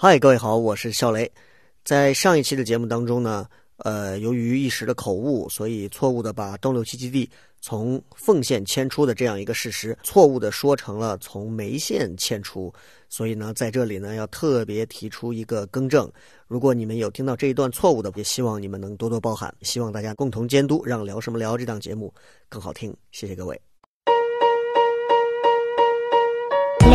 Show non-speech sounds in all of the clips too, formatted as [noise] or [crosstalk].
嗨，各位好，我是笑雷。在上一期的节目当中呢，呃，由于一时的口误，所以错误的把东六七基地从凤县迁出的这样一个事实，错误的说成了从梅县迁出。所以呢，在这里呢，要特别提出一个更正。如果你们有听到这一段错误的，也希望你们能多多包涵。希望大家共同监督，让聊什么聊这档节目更好听。谢谢各位。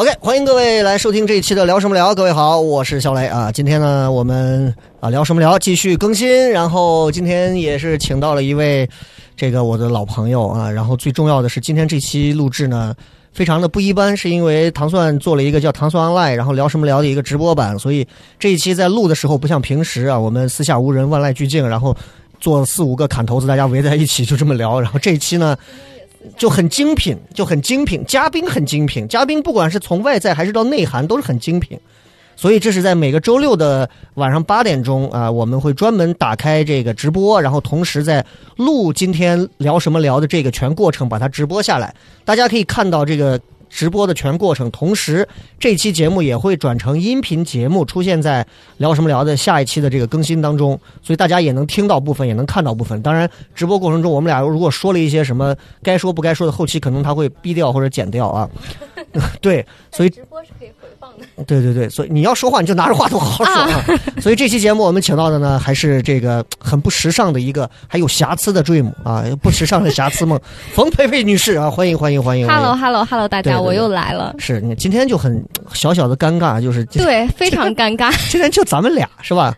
OK，欢迎各位来收听这一期的聊什么聊。各位好，我是小雷啊。今天呢，我们啊聊什么聊，继续更新。然后今天也是请到了一位这个我的老朋友啊。然后最重要的是，今天这期录制呢，非常的不一般，是因为糖蒜做了一个叫糖蒜 online，然后聊什么聊的一个直播版，所以这一期在录的时候不像平时啊，我们四下无人，万籁俱静，然后坐四五个砍头子，大家围在一起就这么聊。然后这一期呢。就很精品，就很精品，嘉宾很精品，嘉宾不管是从外在还是到内涵都是很精品，所以这是在每个周六的晚上八点钟啊，我们会专门打开这个直播，然后同时在录今天聊什么聊的这个全过程，把它直播下来，大家可以看到这个直播的全过程，同时这期节目也会转成音频节目，出现在聊什么聊的下一期的这个更新当中，所以大家也能听到部分，也能看到部分。当然，直播过程中我们俩如果说了一些什么该说不该说的，后期可能他会逼掉或者剪掉啊。[laughs] 对，所以直播对对对，所以你要说话你就拿着话筒好好说啊。[laughs] 所以这期节目我们请到的呢，还是这个很不时尚的一个还有瑕疵的 Dream 啊，不时尚的瑕疵梦，[laughs] 冯佩佩女士啊，欢迎欢迎欢迎。Hello Hello Hello，大家，我又来了。是你今天就很小小的尴尬，就是对，非常尴尬。[laughs] 今天就咱们俩是吧？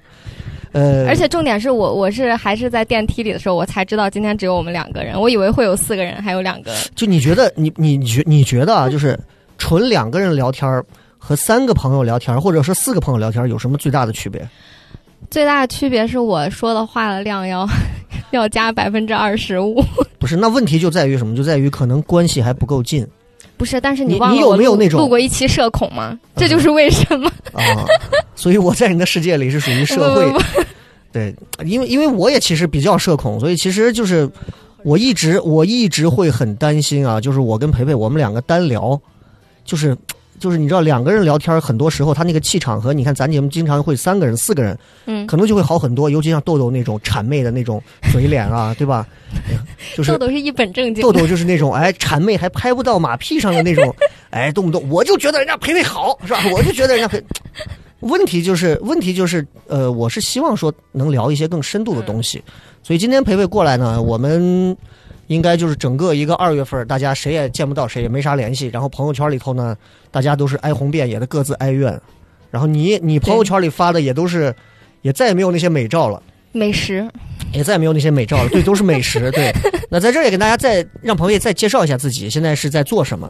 呃，而且重点是我，我是还是在电梯里的时候，我才知道今天只有我们两个人。我以为会有四个人，还有两个。就你觉得你你你觉你觉得啊，就是纯两个人聊天儿和三个朋友聊天，或者说四个朋友聊天有什么最大的区别？最大的区别是我说的话的量要 [laughs] 要加百分之二十五。不是，那问题就在于什么？就在于可能关系还不够近不是，但是你你有没有那种录过一期社恐吗？这就是为什么。啊，所以我在你的世界里是属于社会不不不对，因为因为我也其实比较社恐，所以其实就是我一直我一直会很担心啊，就是我跟培培我们两个单聊，就是就是你知道两个人聊天，很多时候他那个气场和你看咱节目经常会三个人四个人，嗯，可能就会好很多，尤其像豆豆那种谄媚的那种嘴脸啊，对吧？就是豆豆是一本正经。豆豆就是那种哎谄媚还拍不到马屁上的那种，哎动不动我就觉得人家培培好是吧？我就觉得人家培。问题就是问题就是呃，我是希望说能聊一些更深度的东西，所以今天培培过来呢，我们应该就是整个一个二月份，大家谁也见不到谁，也没啥联系，然后朋友圈里头呢，大家都是哀鸿遍野的各自哀怨，然后你你朋友圈里发的也都是，[laughs] 也再也没有那些美照了。美食，也再也没有那些美照了，对，都是美食。对，[laughs] 那在这儿也给大家再让朋友再介绍一下自己，现在是在做什么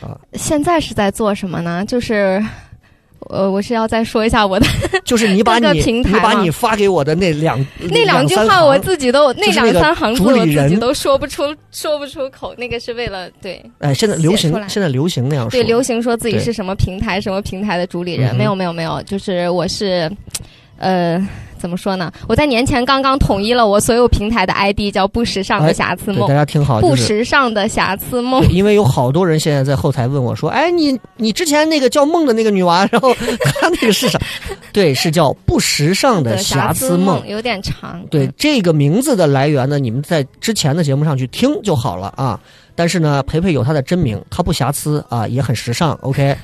啊？现在是在做什么呢？就是，呃，我是要再说一下我的 [laughs] 就是你把各你个平台把你发给我的那两那两句话，我自己都那两三行字我自己都说不出说不出口。那个是为了对哎，现在流行现在流行那样说，对流行说自己是什么平台什么平台的主理人，没有没有没有，就是我是，呃，怎么说呢？我在年前刚刚统一了我所有平台的 ID，叫不时尚的瑕疵梦对大，家听好，不就是。时尚的瑕疵梦。因为有好多人现在在后台问我说：“ [laughs] 哎，你你之前那个叫梦的那个女娃，[laughs] 然后她那个是啥？[laughs] 对，是叫不时尚的瑕疵梦。有点长。对嗯这个名字的来源呢，你们在之前的节目上去听就好了啊。但是呢，培培有她的真名，她不瑕疵啊，也很时尚。OK，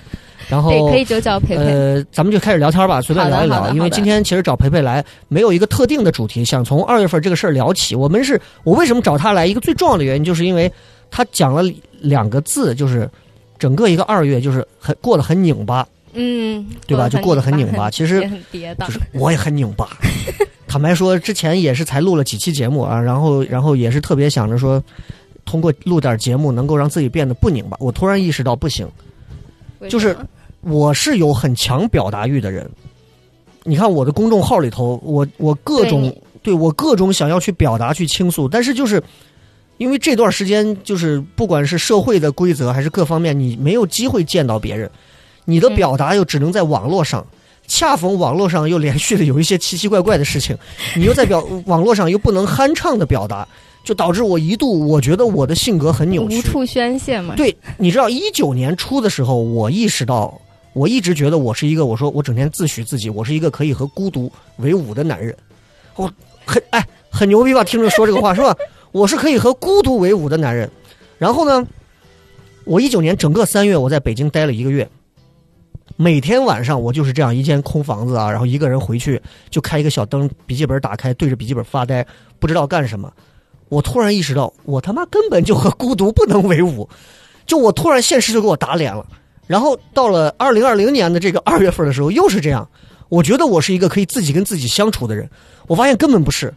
然后对，可以就叫培培。呃，咱们就开始聊天吧，随便聊一聊。因为今天其实找培培来没有一个特定的主题，想从二月份这个事儿聊起。我们是我为什么找他来？一个最重要的原因，就是因为他讲了两个字，就是整个一个二月就是很过得很拧巴，嗯，对吧？就过得很拧巴。其实就。是我也很拧巴。[laughs] 坦白说，之前也是才录了几期节目啊，然后然后也是特别想着说，通过录点节目能够让自己变得不拧巴。我突然意识到不行，就是我是有很强表达欲的人。你看我的公众号里头，我我各种对对我各种想要去表达、去倾诉，但是就是因为这段时间，就是不管是社会的规则还是各方面，你没有机会见到别人，你的嗯表达又只能在网络上。恰逢网络上又连续的有一些奇奇怪怪的事情，你又在表 [laughs] 网络上又不能酣畅的表达，就导致我一度我觉得我的性格很扭曲。无处宣泄嘛。对，你知道一九年初的时候，我意识到，我一直觉得我是一个，我说我整天自诩自己，我是一个可以和孤独为伍的男人，我很哎很牛逼吧？听着说这个话是吧？[laughs] 我是可以和孤独为伍的男人。然后呢，我一九年整个三月我在北京待了一个月，每天晚上我就是这样一间空房子啊，然后一个人回去就开一个小灯，笔记本打开，对着笔记本发呆，不知道干什么。我突然意识到，我他妈根本就和孤独不能为伍。就我突然现实就给我打脸了。然后到了二零二零年的这个二月份的时候，又是这样。我觉得我是一个可以自己跟自己相处的人，我发现根本不是。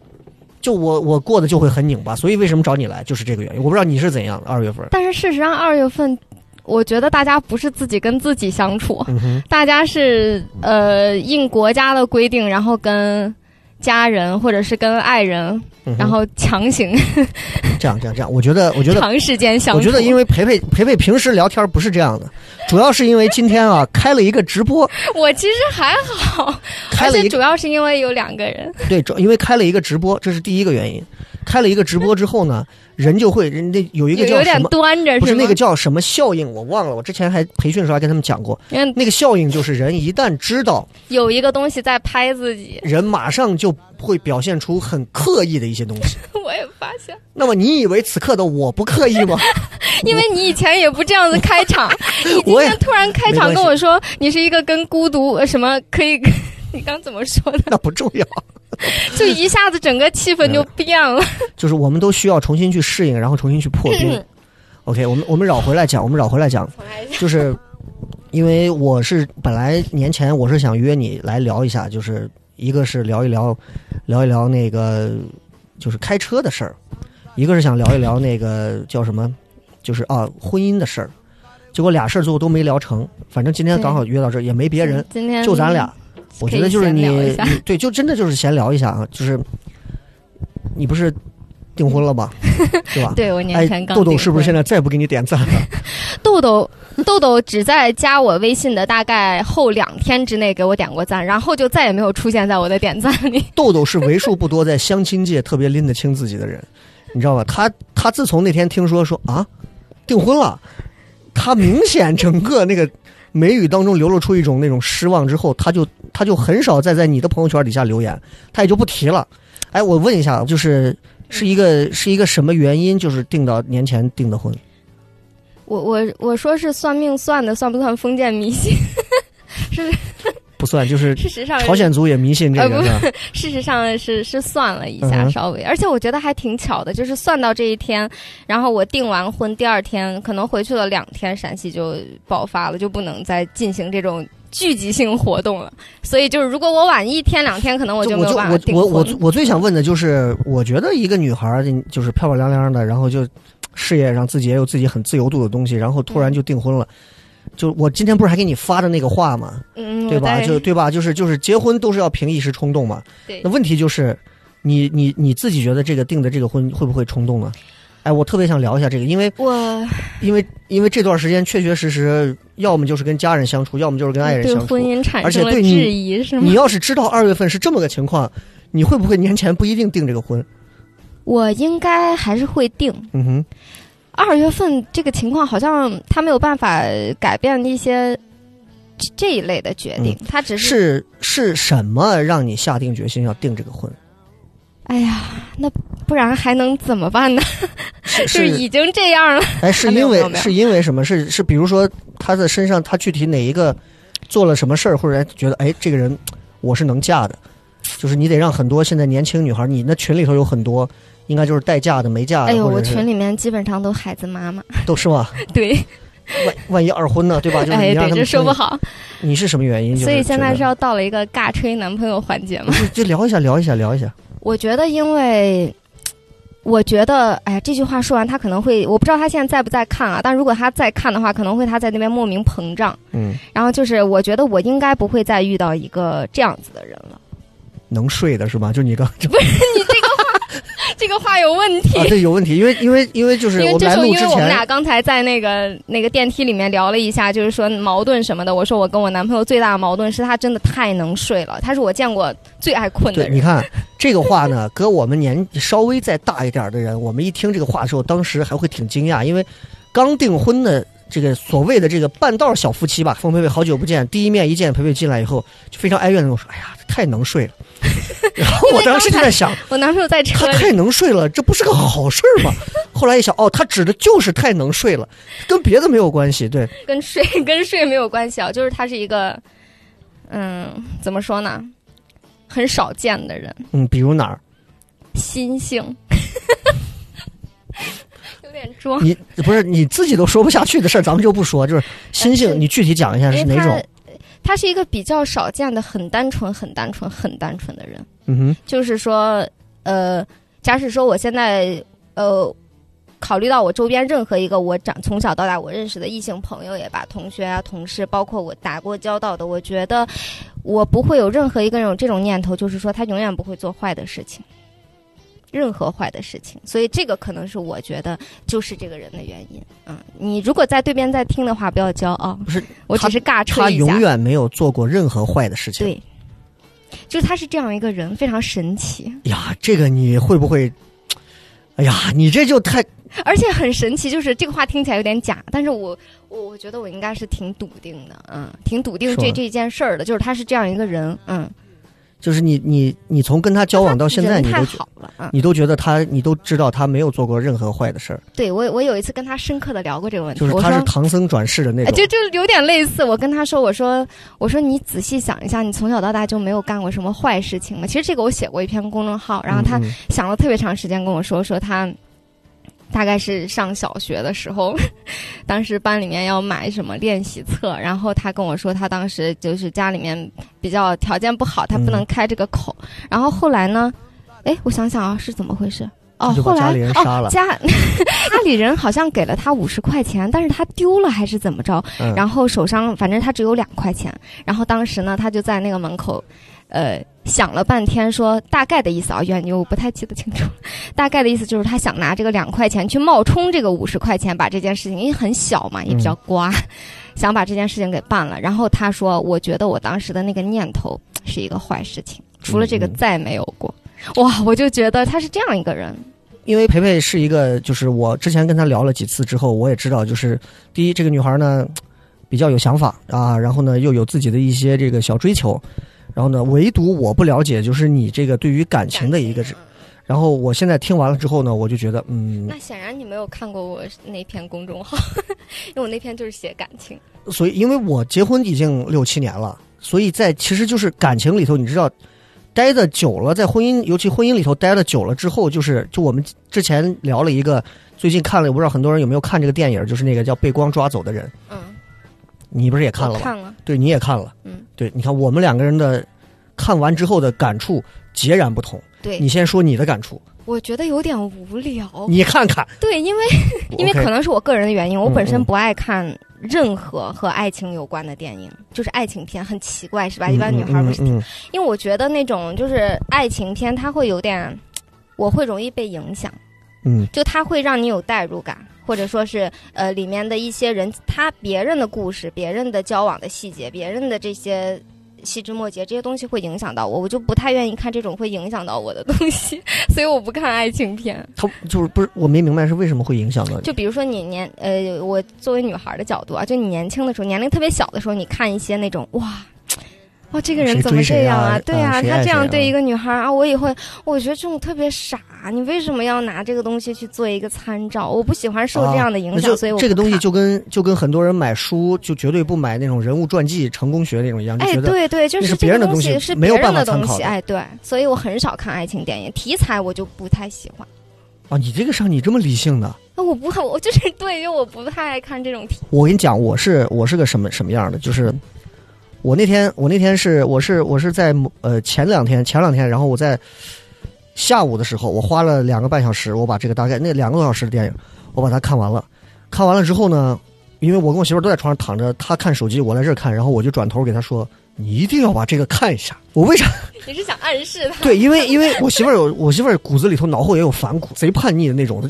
就我我过得就会很拧巴，所以为什么找你来就是这个原因。我不知道你是怎样的二月份。但是事实上，二月份，我觉得大家不是自己跟自己相处，嗯，大家是呃应国家的规定，然后跟家人或者是跟爱人，嗯然后强行 [laughs] 这样这样这样，我觉得我觉得长时间相处。我觉得，因为培培培培平时聊天不是这样的，主要是因为今天啊开了一个直播，我其实还好，开了一个主要是因为有两个人。对，主因为开了一个直播，这是第一个原因。开了一个直播之后呢，[laughs] 人就会人那有一个有有点叫什么？端着，吗不是那个叫什么效应，我忘了。我之前还培训的时候还跟他们讲过，那个效应就是人一旦知道，有一个东西在拍自己，人马上就会表现出很刻意的一些东西。[laughs] 我也发现，那么你以为此刻的我不刻意吗？[laughs] 因为你以前也不这样子开场，你今天突然开场跟我说你是一个跟孤独呃什么可以，[laughs] 你刚怎么说的？那不重要，[laughs] 就一下子整个气氛就变了。[laughs] 就是我们都需要重新去适应，然后重新去破冰。OK，我们我们绕回来讲，我们绕回来讲，就是因为我是本来年前我是想约你来聊一下，就是一个是聊一聊聊一聊那个就是开车的事儿，一个是想聊一聊那个叫什么，就是啊婚姻的事儿。结果俩事儿最后都没聊成，反正今天刚好约到这儿，也没别人，今天就咱俩。我觉得就是你对，就真的就是闲聊一下啊，就是你不是订婚了吗？[laughs] 对吧？对我年哎前，刚豆豆是不是现在再也不给你点赞了？[laughs] 豆豆豆豆只在加我微信的大概后两天之内给我点过赞，然后就再也没有出现在我的点赞里。豆豆是为数不多在相亲界特别拎得清自己的人，你知道吧？他他自从那天听说说啊订婚了，他明显整个那个眉宇当中流露出一种那种失望之后，他就他就很少再在你的朋友圈底下留言，他也就不提了。哎，我问一下，就是是一个是一个什么原因，就是定到年前订的婚？我我我说是算命算的，算不算封建迷信？[laughs] [laughs] 不算，就是事实上朝鲜族也迷信这个，是吧？[laughs] 事实上是是算了一下稍微，而且我觉得还挺巧的，就是算到这一天，然后我订完婚第二天，可能回去了两天，陕西就爆发了，就不能再进行这种聚集性活动了。所以就是如果我晚一天两天，可能我就没有办法我就我我我。我最想问的就是，我觉得一个女孩儿就是漂漂亮亮的，然后就事业上自己也有自己很自由度的东西，然后突然就订婚了。就我今天不是还给你发的那个话吗？嗯，对吧？就对吧？就是就是结婚都是要凭一时冲动嘛。对那问题就是，你你你自己觉得这个订的这个婚会不会冲动呢？哎，我特别想聊一下这个，因为我因为因为这段时间确确实实，要么就是跟家人相处，要么就是跟爱人相处。婚姻产生了质疑，是吗你？要是知道二月份是这么个情况，你会不会年前不一定订这个婚？我应该还是会定。嗯哼，二月份这个情况好像他没有办法改变一些这这一类的决定，他只是是什么让你下定决心要订这个婚？哎呀，那不然还能怎么办呢？[laughs] 是就是已经这样了。哎，是因为是因为什么？是是比如说他的身上他具体哪一个做了什么事儿，或者觉得哎这个人我是能嫁的，就是你得让很多现在年轻女孩，你那群里头有很多应该就是代嫁的没嫁的，哎呦，我群里面基本上都孩子妈妈。[laughs] 都是吗？[laughs] 对，万万一二婚呢，对吧？[laughs] 就是哎，对，你这说不好。你是什么原因？所以现在是要到了一个尬吹男朋友环节吗？就就聊一下聊一下聊一下。我觉得，因为我觉得，哎呀，这句话说完，他可能会，我不知道他现在在不在看啊。但如果他在看的话，可能会他在那边莫名膨胀。嗯，然后就是，我觉得我应该不会再遇到一个这样子的人了。能睡的是吧？就你刚不是你 [laughs] 这个话，有问题。啊，对，有问题，因为因为因为就是我来录之因为我们俩，刚才在那个那个电梯里面聊了一下，就是说矛盾什么的。我说我跟我男朋友最大的矛盾是他真的太能睡了，他是我见过最爱困的对，人。你看这个话呢，搁我们年纪稍微再大一点的人，我们一听这个话的时候，当时还会挺惊讶，因为刚订婚的这个所谓的这个半道小夫妻吧，冯培培好久不见，第一面一见培培进来以后，就非常哀怨的跟我说：“哎呀，太能睡了。” [laughs] 然后我当时就在想，我男朋友在车里，他太能睡了，这不是个好事儿吗？[laughs] 后来一想，哦，他指的就是太能睡了，跟别的没有关系。对，跟睡 [laughs] 跟睡没有关系啊，就是他是一个，嗯，怎么说呢，很少见的人，嗯，比如哪儿？心性，有点装。你不是你自己都说不下去的事儿，咱们就不说。就是心性，你具体讲一下是哪种？他是一个比较少见的、很单纯、很单纯、很单纯的人。嗯哼，就是说，呃，假使说我现在，呃，考虑到我周边任何一个我长从小到大我认识的异性朋友也罢，同学啊、同事，包括我打过交道的，我觉得我不会有任何一个人有这种念头，就是说他永远不会做坏的事情。任何坏的事情，所以这个可能是我觉得就是这个人的原因。嗯，你如果在对面在听的话，不要骄傲。不是，我只是尬吹他一下。永远没有做过任何坏的事情。对，就是他是这样一个人，非常神奇，呀，这个你会不会？哎呀，你这就太而且很神奇。就是这个话听起来有点假，但是我我我觉得我应该是挺笃定的，嗯，挺笃定这这件事儿的。就是他是这样一个人，嗯，就是你你你从跟他交往到现在，你都觉好了，啊，你都觉得他，你都知道他没有做过任何坏的事儿，对我我有一次跟他深刻的聊过这个问题，就是。他是唐僧转世的那哎，种。就就有点类似。我跟他说：“我说，我说你仔细想一下，你从小到大就没有干过什么坏事情吗？”其实这个我写过一篇公众号，然后他想了特别长时间跟我说，说他大概是上小学的时候，[laughs] 当时班里面要买什么练习册，然后他跟我说，他当时就是家里面比较条件不好，他不能开这个口。然后后来呢，哎，我想想啊，是怎么回事？哦后来哦，家 [laughs] 家里人好像给了他五十块钱，但是他丢了还是怎么着？嗯然后手上反正他只有两块钱，然后当时呢，他就在那个门口，呃，想了半天说，大概的意思啊，远我不太记得清楚，[laughs] 大概的意思就是他想拿这个两块钱去冒充这个五十块钱，把这件事情，因为很小嘛，也比较瓜，[laughs] 想把这件事情给办了。然后他说，我觉得我当时的那个念头是一个坏事情，除了这个再没有过。哇，我就觉得他是这样一个人，因为培培是一个，就是我之前跟他聊了几次之后，我也知道，就是第一，这个女孩呢比较有想法啊，然后呢又有自己的一些这个小追求，然后呢，唯独我不了解，就是你这个对于感情的一个，然后我现在听完了之后呢，我就觉得，嗯，那显然你没有看过我那篇公众号，[laughs] 因为我那篇就是写感情。所以因为我结婚已经六七年了，所以在其实就是感情里头，你知道。待的久了，在婚姻，尤其婚姻里头待的久了之后，就是就我们之前聊了一个，最近看了，我不知道很多人有没有看这个电影，就是那个叫《被光抓走的人》，嗯，你不是也看了吗？看了，对，你也看了。嗯，对，你看我们两个人的看完之后的感触截然不同。对，你先说你的感触，我觉得有点无聊。你看看，对，因为 [laughs] 因为可能是我个人的原因，我本身不爱看任何和爱情有关的电影，就是爱情片，很奇怪是吧？一般女孩不是，因为我觉得那种就是爱情片，它会有点，我会容易被影响，嗯就它会让你有代入感。或者说是呃里面的一些人，他别人的故事、别人的交往的细节、别人的这些细枝末节，这些东西会影响到我，我就不太愿意看这种会影响到我的东西，[laughs] 所以我不看爱情片。他就是不是我没明白是为什么会影响到你。就比如说你年呃，我作为女孩的角度啊，就你年轻的时候，年龄特别小的时候，你看一些那种哇。哇，这个人怎么这样啊？对啊，啊他这样对一个女孩啊，我也会，我觉得这种特别傻。你为什么要拿这个东西去做一个参照？我不喜欢受这样的影响，啊所以我这个东西就跟就跟很多人买书就绝对不买那种人物传记、成功学那种一样，就哎，对对，就是这个别人的东西西是没有别人办法参的东西，考的哎，对，所以我很少看爱情电影，题材我就不太喜欢。啊，你这个上你这么理性的，那我不，我就是对，因为我不太爱看这种题。我跟你讲，我是我是个什么什么样的，就是我那天我那天是我是我是在呃前两天前两天，然后我在下午的时候，我花了两个半小时，我把这个大概那两个多小时的电影，我把它看完了。看完了之后呢，因为我跟我媳妇都在床上躺着，她看手机，我在这儿看，然后我就转头给她说：“你一定要把这个看一下。”我为啥？你是想暗示她？对，因为因为我媳妇儿有我媳妇儿骨子里头脑后也有反骨，贼叛逆的那种。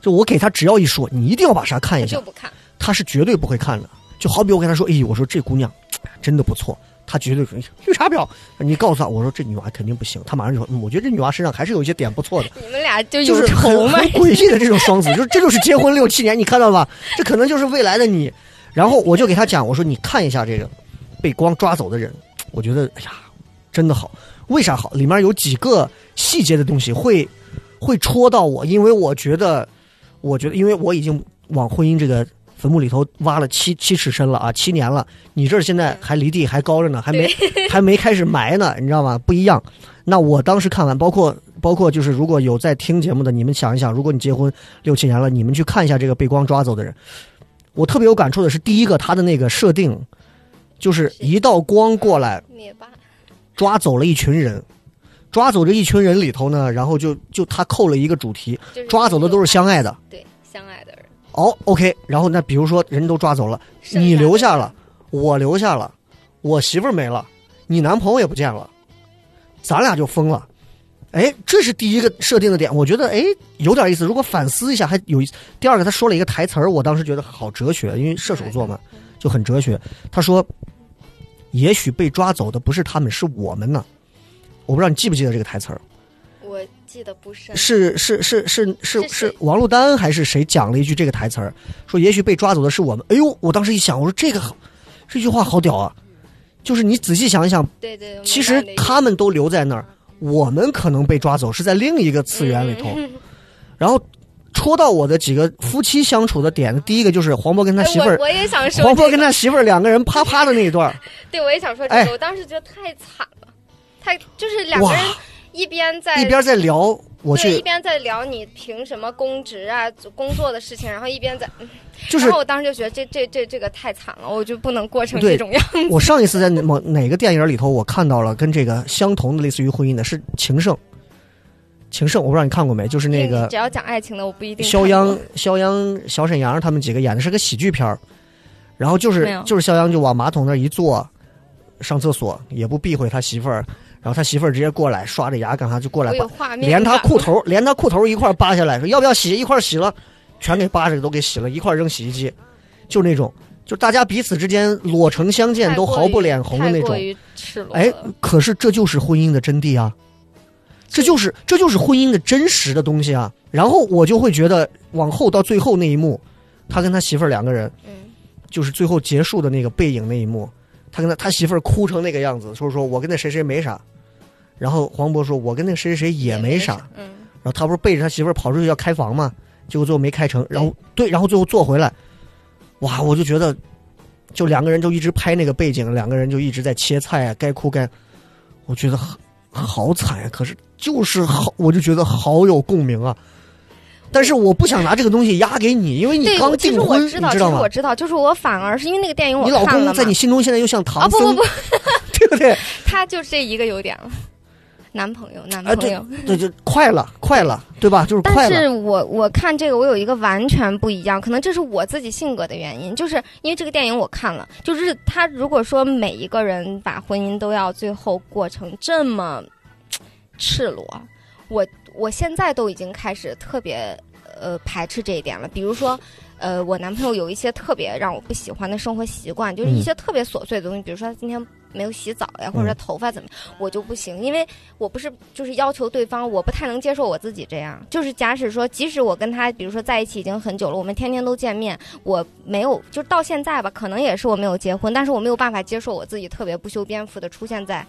就我给她只要一说，你一定要把啥看一下就，不看。她是绝对不会看的。就好比我跟她说：“哎，我说这姑娘真的不错。”他绝对说：“绿茶婊。”你告诉他，我说这女娃肯定不行。他马上就说：“嗯，我觉得这女娃身上还是有一些点不错的。”你们俩就就是有仇吗很很？诡异的这种双子，就是这就是结婚六七年，你看到了吧？这可能就是未来的你。然后我就给他讲，我说你看一下这个被光抓走的人，我觉得哎呀，真的好。为啥好？里面有几个细节的东西会会戳到我，因为我觉得，我觉得，因为我已经往婚姻这个坟墓里头挖了七七尺深了啊，七年了。你这儿现在还离地还高着呢，还没 [laughs] 还没开始埋呢，你知道吗？不一样。那我当时看完，包括包括就是如果有在听节目的，你们想一想，如果你结婚六七年了，你们去看一下这个被光抓走的人，我特别有感触的是，第一个他的那个设定，就是一道光过来灭霸，抓走了一群人，抓走这一群人里头呢，然后就就他扣了一个主题，抓走的都是相爱的。哦，OK，然后那比如说人都抓走了，你留下了，我留下了，我媳妇儿没了，你男朋友也不见了，咱俩就疯了。哎，这是第一个设定的点，我觉得哎有点意思。如果反思一下，还有意思。第二个，他说了一个台词儿，我当时觉得好哲学，因为射手座嘛，就很哲学。他说：“也许被抓走的不是他们，是我们呢。”我不知道你记不记得这个台词儿，我记得不深。是是是是是是是王珞丹还是谁讲了一句这个台词儿，说也许被抓走的是我们。哎呦，我当时一想，我说这个好，这句话好屌啊！就是你仔细想一想，对对，其实他们都留在那儿，我们可能被抓走是在另一个次元里头。嗯 [laughs] 然后戳到我的几个夫妻相处的点，第一个就是黄渤跟他媳妇儿哎我，也想说、黄渤跟他媳妇儿两个人啪啪的那一段儿，[laughs] 对，我也想说这个，哎我当时觉得太惨了，太就是两个人哇，一边在一边在聊我对，一，边在聊你凭什么公职啊、工作的事情，然后一边在，[laughs] 就是然后我当时就觉得这这这这个太惨了，我就不能过成这种样子。我上一次在某哪个电影里头，我看到了跟这个相同的类似于婚姻的是《情圣》，《情圣》我不知道你看过没，就是那个只要讲爱情的，我不一定肖央、肖央、小沈阳他们几个演的是个喜剧片儿，然后就是就是肖央就往马桶那一坐，上厕所也不避讳他媳妇儿，然后他媳妇儿直接过来刷着牙干啥就过来连他裤头连他裤头一块儿扒下来，说要不要洗，一块儿洗了，全给扒着都给洗了，一块儿扔洗衣机，就那种，就大家彼此之间裸诚相见都毫不脸红的那种。哎，可是这就是婚姻的真谛啊，这就是这就是婚姻的真实的东西啊。然后我就会觉得，往后到最后那一幕，他跟他媳妇儿两个人，嗯，就是最后结束的那个背影那一幕，他跟他他媳妇儿哭成那个样子，说说我跟那谁谁没啥，然后黄渤说，我跟那个谁谁谁也没啥，。嗯，然后他不是背着他媳妇儿跑出去要开房嘛，结果最后没开成，然后对，然后最后坐回来，哇，我就觉得，就两个人就一直拍那个背景，两个人就一直在切菜啊，该哭该，我觉得好好惨呀、可是就是好，我就觉得好有共鸣啊。但是我不想拿这个东西压给你，因为你对，刚订婚，知道，其你知道吗实我？知道，就是我反而是因为那个电影我你老看了在你心中现在又像唐啊不僧，不不，[laughs] 对不对？[laughs] 他就这一个优点了，男朋友，男朋友。对，就快了，快了，对吧？就是但快了。是我我看这个，我有一个完全不一样，可能这是我自己性格的原因，就是因为这个电影我看了，就是他如果说每一个人把婚姻都要最后过成这么赤裸，我我现在都已经开始特别呃排斥这一点了。比如说，呃，我男朋友有一些特别让我不喜欢的生活习惯，就是一些特别琐碎的东西，比如说他今天没有洗澡呀，或者他头发怎么样，我就不行，因为我不是就是要求对方，我不太能接受我自己这样。就是假使说，即使我跟他，比如说在一起已经很久了，我们天天都见面，我没有就到现在吧，可能也是我没有结婚，但是我没有办法接受我自己特别不修边幅的出现在，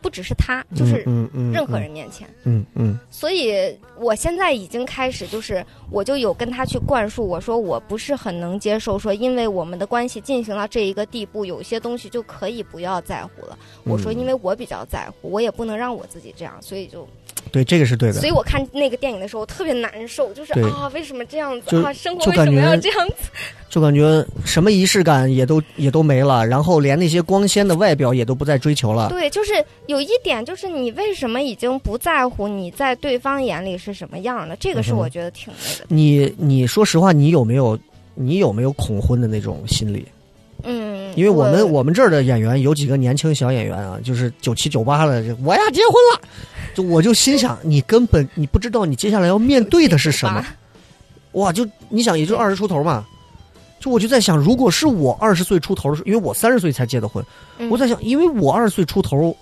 不只是他，就是任何人面前。嗯，嗯所以我现在已经开始，就是我就有跟他去灌输，我说我不是很能接受，说因为我们的关系进行到这一个地步，有些东西就可以不要在乎了。我说嗯因为我比较在乎，我也不能让我自己这样，所以就嗯，对，这个是对的所。以我看那个电影的时候我特别难受，就是啊，为什么这样子啊？生活为什么要这样子？就感觉什么仪式感也都也都没了，然后连那些光鲜的外表也都不再追求了。对，就是有一点，就是你为什么已经不在乎你在对方眼里是什么样了？这个是我觉得挺那个的。你你说实话，你有没有你有没有恐婚的那种心理？嗯，因为我们我我们这儿的演员有几个年轻小演员啊，就是九七九八的，就我要结婚了，就我就心想，你根本你不知道你接下来要面对的是什么。哇，就你想，也就二十出头嘛，就我就在想，如果是我二十岁出头的时候，因为我三十岁才结的婚，嗯我在想，因为我二十岁出头，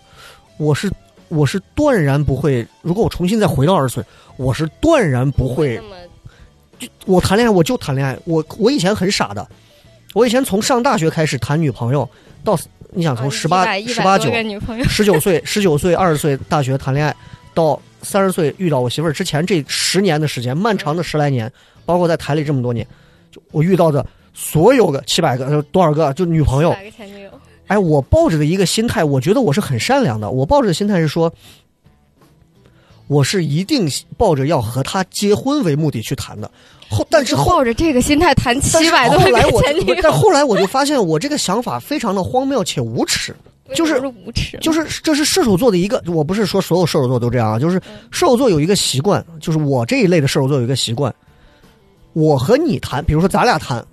我是我是断然不会，如果我重新再回到二十岁，我是断然不会就我谈恋爱我就谈恋爱，我我以前很傻的，我以前从上大学开始谈女朋友，到你想从啊十八100十八九100多个女朋友，十九岁十九岁二十岁大学谈恋爱，到三十岁遇到我媳妇儿之前这十年的时间，漫长的十来年，包括在台里这么多年，就我遇到的所有个七百个呃多少个就女朋友，百个前女友，哎，我抱着的一个心态，我觉得我是很善良的。我抱着的心态是说，我是一定抱着要和他结婚为目的去谈的。后，但是后，抱着这个心态谈七百多来我个前女，友，但后来我就发现，我这个想法非常的荒谬且无耻。就是就是这是射手座的一个，我不是说所有射手座都这样啊，就是射手座有一个习惯，就是我这一类的射手座有一个习惯，我和你谈，比如说咱俩谈，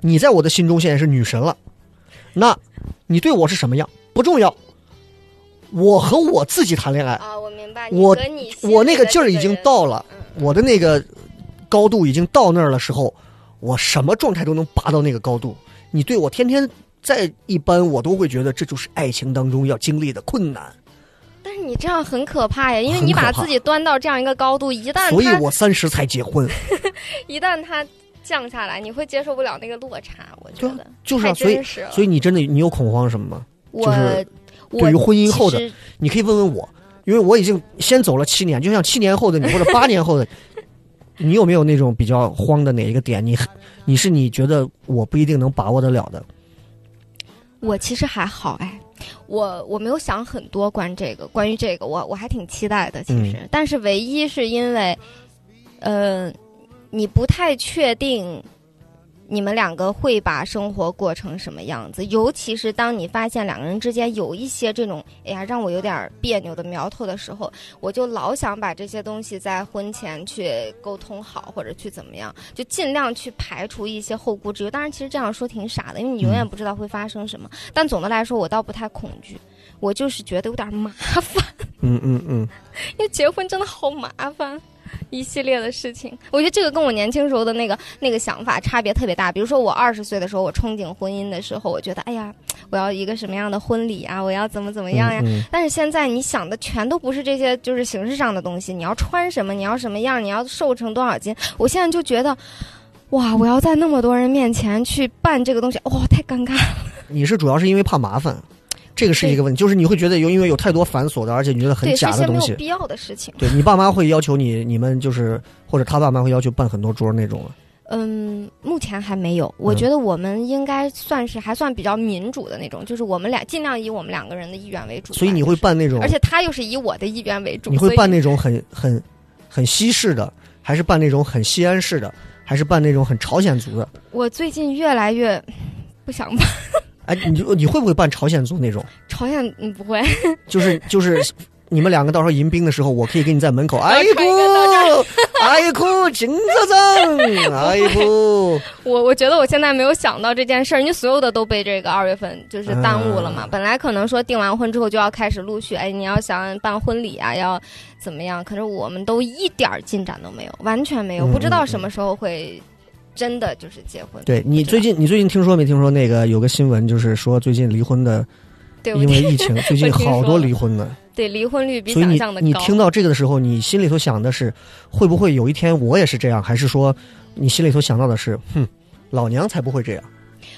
你在我的心中现在是女神了，那你对我是什么样不重要，我和我自己谈恋爱，啊，我明白，我我那个劲儿已经到了，嗯。我的那个高度已经到那儿的时候，我什么状态都能拔到那个高度。你对我天天在一般，我都会觉得这就是爱情当中要经历的困难。但是你这样很可怕呀，因为你把自己端到这样一个高度，一旦所以我三十才结婚，[laughs] 一旦他降下来，你会接受不了那个落差。我觉得就是啊，所以。所以你真的你有恐慌什么吗？我就是对于婚姻后的你可以问问我，因为我已经先走了七年，就像七年后的你或者八年后的，你有没有那种比较慌的哪一个点？你你是你觉得我不一定能把握得了的？我其实还好哎，我我没有想很多关这个关于这个，我我还挺期待的其实，嗯但是唯一是因为，呃，你不太确定。你们两个会把生活过成什么样子？尤其是当你发现两个人之间有一些这种，哎呀，让我有点别扭的苗头的时候，我就老想把这些东西在婚前去沟通好，或者去怎么样，就尽量去排除一些后顾之忧。当然，其实这样说挺傻的，因为你永远不知道会发生什么。但总的来说，我倒不太恐惧，我就是觉得有点麻烦，嗯嗯嗯，因为结婚真的好麻烦。[laughs] 一系列的事情，我觉得这个跟我年轻时候的那个那个想法差别特别大。比如说，我二十岁的时候，我憧憬婚姻的时候，我觉得，哎呀，我要一个什么样的婚礼啊？我要怎么怎么样呀？嗯嗯但是现在你想的全都不是这些，就是形式上的东西。你要穿什么？你要什么样？你要瘦成多少斤？我现在就觉得，哇，我要在那么多人面前去办这个东西，哇，太尴尬了。[laughs] 你是主要是因为怕麻烦，这个是一个问题，就是你会觉得有因为有太多繁琐的，而且你觉得很假的东西。没有必要的事情。对你爸妈会要求你，你们就是或者他爸妈会要求办很多桌那种。嗯，目前还没有。我嗯觉得我们应该算是还算比较民主的那种，就是我们俩尽量以我们两个人的意愿为主。所以你会办那种而，且他又是以我的意愿为主。你会办那种很很很西式的，还是办那种很西安式的，还是办那种很朝鲜族的？我最近越来越不想办哎，你就你会不会办朝鲜族那种？[laughs] 朝鲜，嗯，不会。[laughs] 就是就是，你们两个到时候迎宾的时候，我可以给你在门口，哎穿一个到姑，哎姑，金子正，哎 [laughs] 姑，我我觉得我现在没有想到这件事儿，因为所有的都被这个二月份就是耽误了嘛。嗯本来可能说订完婚之后就要开始陆续，哎，你要想办婚礼啊，要怎么样？可是我们都一点儿进展都没有，完全没有，嗯不知道什么时候会真的就是结婚。对你最近你最近听说没听说那个有个新闻，就是说最近离婚的，对，因为疫情，[laughs] 最近好多离婚的。对离婚率比想象的高。你听到这个的时候，你心里头想的是，会不会有一天我也是这样？还是说你心里头想到的是，哼，老娘才不会这样？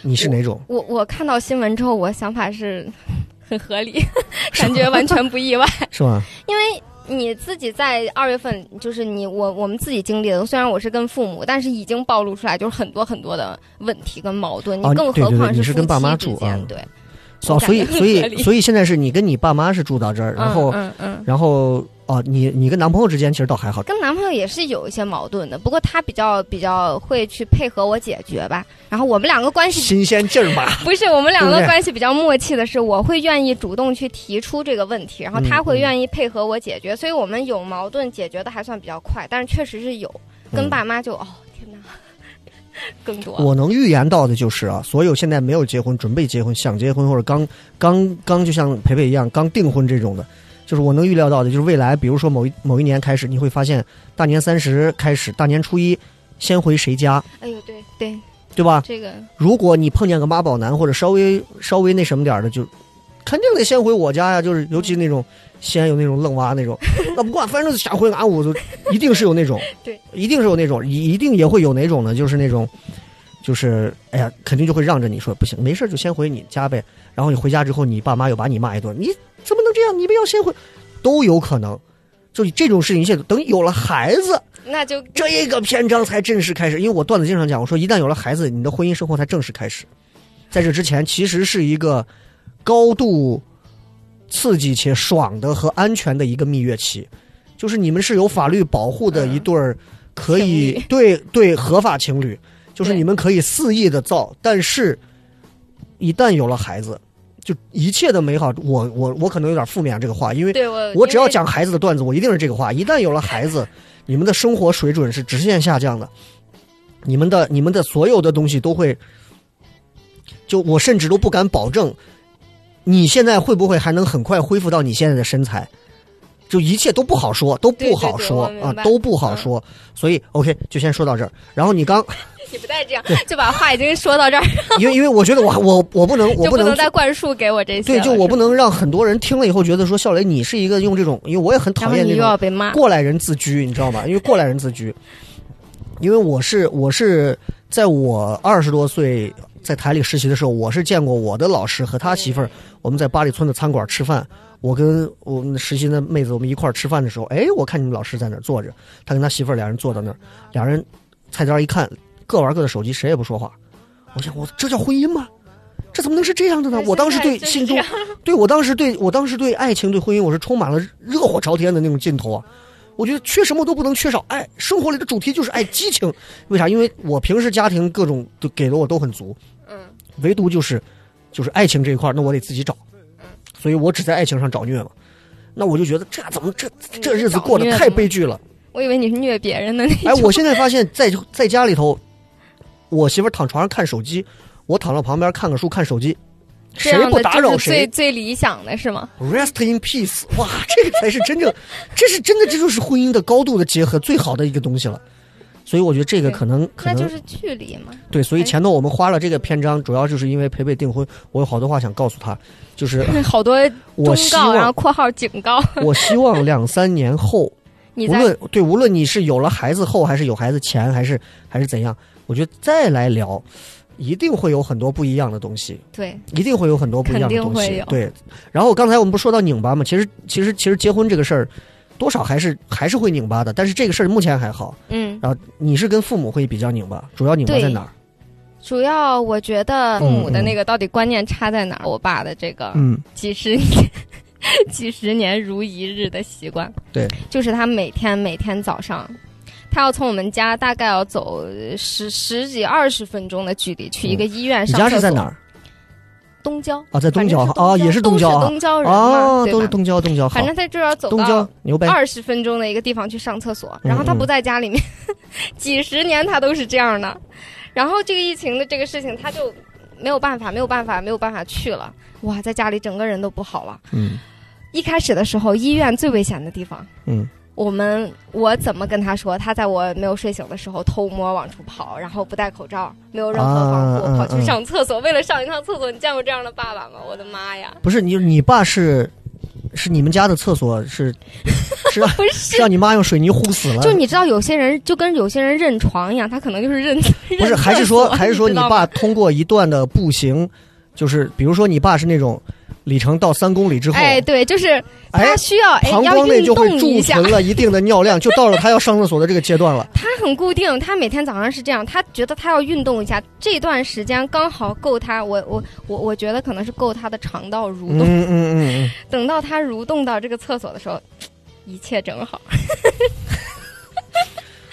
你是哪种？我我看到新闻之后，我想法是 [laughs] 很合理，感觉完全不意外。[laughs] 是吗？因为你自己在二月份，就是你我我们自己经历的，虽然我是跟父母，但是已经暴露出来就是很多很多的问题跟矛盾。哦你更对对对何况你是跟爸妈住对，所所以所以所以现在是你跟你爸妈是住到这儿，然后、嗯嗯嗯，然后哦，你你跟男朋友之间其实倒还好，跟男朋友也是有一些矛盾的，不过他比较比较会去配合我解决吧。然后我们两个关系新鲜劲儿嘛。[laughs] 不是我们两个关系比较默契的是，我会愿意主动去提出这个问题，然后他会愿意配合我解决，所以我们有矛盾解决的还算比较快，但是确实是有跟嗯爸妈就、哦天哪，更多。我能预言到的就是啊，所有现在没有结婚、准备结婚、想结婚或者刚刚刚就像培培一样刚订婚这种的，就是我能预料到的，就是未来，比如说某一某一年开始，你会发现大年三十开始，大年初一先回谁家，哎呦，对对，对吧？这个如果你碰见个妈宝男或者稍微稍微那什么点儿的，就肯定得先回我家呀。就是尤其那种西安有那种愣娃那种，[laughs] 那不管，反正想回俺屋就一定是有那种，[laughs] 对，一定是有那种，一一定也会有哪种呢？就是那种，就是哎呀，肯定就会让着你说不行，没事就先回你家呗。然后你回家之后，你爸妈又把你骂一顿，你怎么能这样？你们要先回，都有可能。就这种事情，一切等有了孩子，那就这个篇章才正式开始。因为我段子经常讲，我说一旦有了孩子，你的婚姻生活才正式开始。在这之前，其实是一个高度刺激且爽的和安全的一个蜜月期，就是你们是有法律保护的一对儿，可以、对对合法情侣，就是你们可以肆意的造，但是，一旦有了孩子，就一切的美好，我我我可能有点负面这个话，因为对我我只要讲孩子的段子，我一定是这个话。一旦有了孩子，[laughs] 你们的生活水准是直线下降的，你们的你们的所有的东西都会，就我甚至都不敢保证，你现在会不会还能很快恢复到你现在的身材？就一切都不好说，都不好说啊，都不好说。所以 OK，就先说到这儿。然后你刚，你不带这样，就把话已经说到这儿，[laughs] 因为因为我觉得我我我不能我就不能能再灌输给我这些对，就我不能让很多人听了以后觉得说笑雷你是一个用这种，因为我也很讨厌这种要被骂。过来人自居，你知道吗？因为过来人自居，因为我是我是在我二十多岁在台里实习的时候，我是见过我的老师和他媳妇儿，我们在八里村的餐馆吃饭。我跟我们实习的妹子，我们一块儿吃饭的时候，哎，我看你们老师在那儿坐着，他跟他媳妇儿俩人坐到那儿，俩人菜单一看，各玩各的手机，谁也不说话。我想，我这叫婚姻吗？这怎么能是这样的呢？我当时对心中，对我当时对我当时对爱情 [laughs] 对婚姻，我是充满了热火朝天的那种劲头啊！我觉得缺什么都不能缺少爱，生活里的主题就是爱，激情。为啥？因为我平时家庭各种都给的我都很足，嗯，唯独就是就是爱情这一块儿，那我得自己找，所以我只在爱情上找虐嘛。那我就觉得这怎么这这日子过得太悲剧了。我以为你是虐别人的那种。哎，我现在发现在在家里头，我媳妇儿躺床上看手机，我躺到旁边看个书看手机，谁不打扰谁最最理想的是吗？，rest in peace。哇，这个才是真正，[laughs] 这是真的，这就是婚姻的高度的结合，最好的一个东西了。所以我觉得这个可能可能那就是距离嘛。对，所以哎前头我们花了这个篇章，主要就是因为培培订婚，我有好多话想告诉他，就是 [laughs] 好多我希忠告，然后望括号警告。我希望两三年后，[laughs] 无论对无论你是有了孩子后，还是有孩子前，还是还是怎样，我觉得再来聊，一定会有很多不一样的东西，对一定会有很多不一样的东。西对，然后刚才我们不是说到拧巴吗？其实其实其实结婚这个事儿，多少还是还是会拧巴的，但是这个事儿目前还好。嗯，然后你是跟父母会比较拧巴，主要拧巴在哪儿？主要我觉得父母的那个到底观念差在哪儿？我爸的这个嗯，几十年、[laughs] 几十年如一日的习惯，对，就是他每天每天早上，他要从我们家大概要走十十几二十分钟的距离去一个医院上厕所。家是在哪儿？东郊啊，在东郊啊，也是东郊东郊人嘛，哦，对吧都是东郊，东郊反，正他就要走东郊到牛掰，二十分钟的一个地方去上厕所，然后他不在家里面，[laughs] 几十年他都是这样的。然后这个疫情的这个事情，他就没有办法，没有办法，没有办法去了。哇，在家里整个人都不好了。嗯一开始的时候，医院最危险的地方，嗯，我们我怎么跟他说？他在我没有睡醒的时候偷摸往出跑，然后不戴口罩，没有任何防护，跑去嗯上厕所。[laughs] 为了上一趟厕所，你见过这样的爸爸吗？我的妈呀！不是你，你爸是是你们家的厕所是 [laughs] 是让你妈用水泥糊死了？就你知道，有些人就跟有些人认床一样，他可能就是认 [laughs] 不是，还是说还是说你爸通过一段的步行，就是比如说你爸是那种里程到三公里之后，哎，对，就是哎他需要哎膀胱内就会贮存，了一定的尿量，[laughs] 就到了他要上厕所的这个阶段了。他很固定，他每天早上是这样，他觉得他要运动一下，这段时间刚好够他，我我我我觉得可能是够他的肠道蠕动。嗯嗯嗯嗯，[laughs] 等到他蠕动到这个厕所的时候，[tsk] 一切正好。[laughs]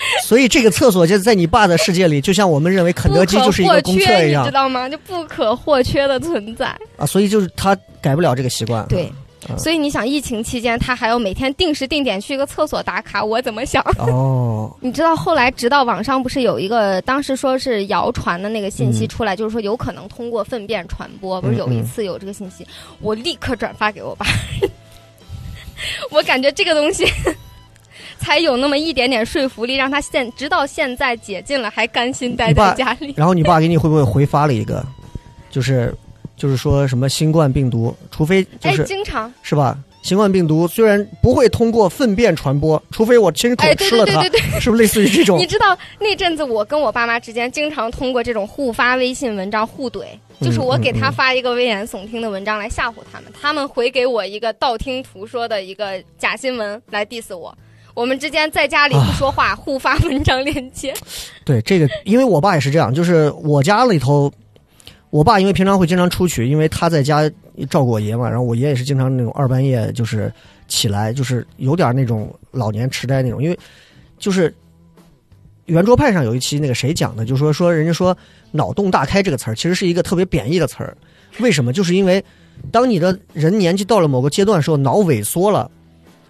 [laughs] 所以这个厕所就在你爸的世界里，就像我们认为肯德基就是一个公厕一样不可或缺你知道吗？就不可或缺的存在。啊，所以就是他改不了这个习惯。对，嗯所以你想，疫情期间他还要每天定时定点去一个厕所打卡，我怎么想？哦，[laughs] 你知道后来直到网上不是有一个当时说是谣传的那个信息嗯出来，就是说有可能通过粪便传播，不是有一次有这个信息，我立刻转发给我爸，[laughs] 我感觉这个东西。才有那么一点点说服力，让他现直到现在解禁了，还甘心待在家里。然后你爸给你会不会回发了一个，就是就是说什么新冠病毒，除非就哎，是、经常，是吧？新冠病毒虽然不会通过粪便传播，除非我亲口吃了它，对对对对，是不是类似于这种 [laughs] 你？知道那阵子我跟我爸妈之间经常通过这种互发微信文章互怼，就是我给他发一个危言耸听的文章来吓唬他们，他们回给我一个道听途说的一个假新闻来 diss 我。我们之间在家里不说话，互发文章链接。对这个，因为我爸也是这样，就是我家里头，我爸因为平常会经常出去，因为他在家照顾我爷嘛，然后我爷也是经常那种二半夜就是起来，就是有点那种老年痴呆那种，因为就是圆桌派上有一期那个谁讲的，就说说人家说脑洞大开这个词儿其实是一个特别贬义的词儿，为什么？就是因为当你的人年纪到了某个阶段的时候，脑萎缩了。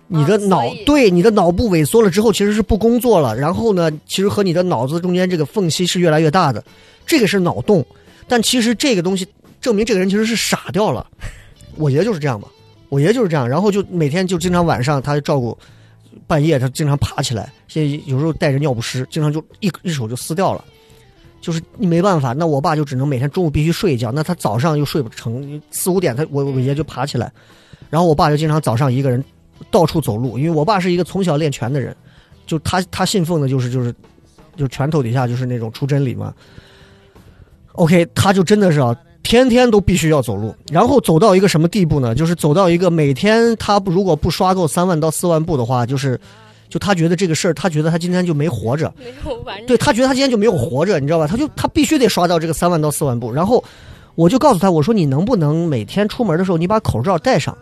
你的脑、对你的脑部萎缩了之后，其实是不工作了。然后呢，其实和你的脑子中间这个缝隙是越来越大的，这个是脑洞。但其实这个东西证明这个人其实是傻掉了。我爷就是这样嘛，我爷就是这样，然后就每天就经常晚上他就照顾，半夜他经常爬起来，现在有时候带着尿不湿，经常就一一手就撕掉了。就是你没办法，那我爸就只能每天中午必须睡一觉，那他早上又睡不成，四五点他我我爷就爬起来，然后我爸就经常早上一个人到处走路，因为我爸是一个从小练拳的人，就他他信奉的就是就是就拳头底下就是那种出真理嘛。OK，他就真的是啊，天天都必须要走路，然后走到一个什么地步呢？就是走到一个每天他不如果不刷够三万到四万步的话，就是就他觉得这个事儿，他觉得他今天就没活着，没有完对他觉得他今天就没有活着，你知道吧？他就他必须得刷到这个三万到四万步。然后我就告诉他，我说你能不能每天出门的时候你把口罩戴上，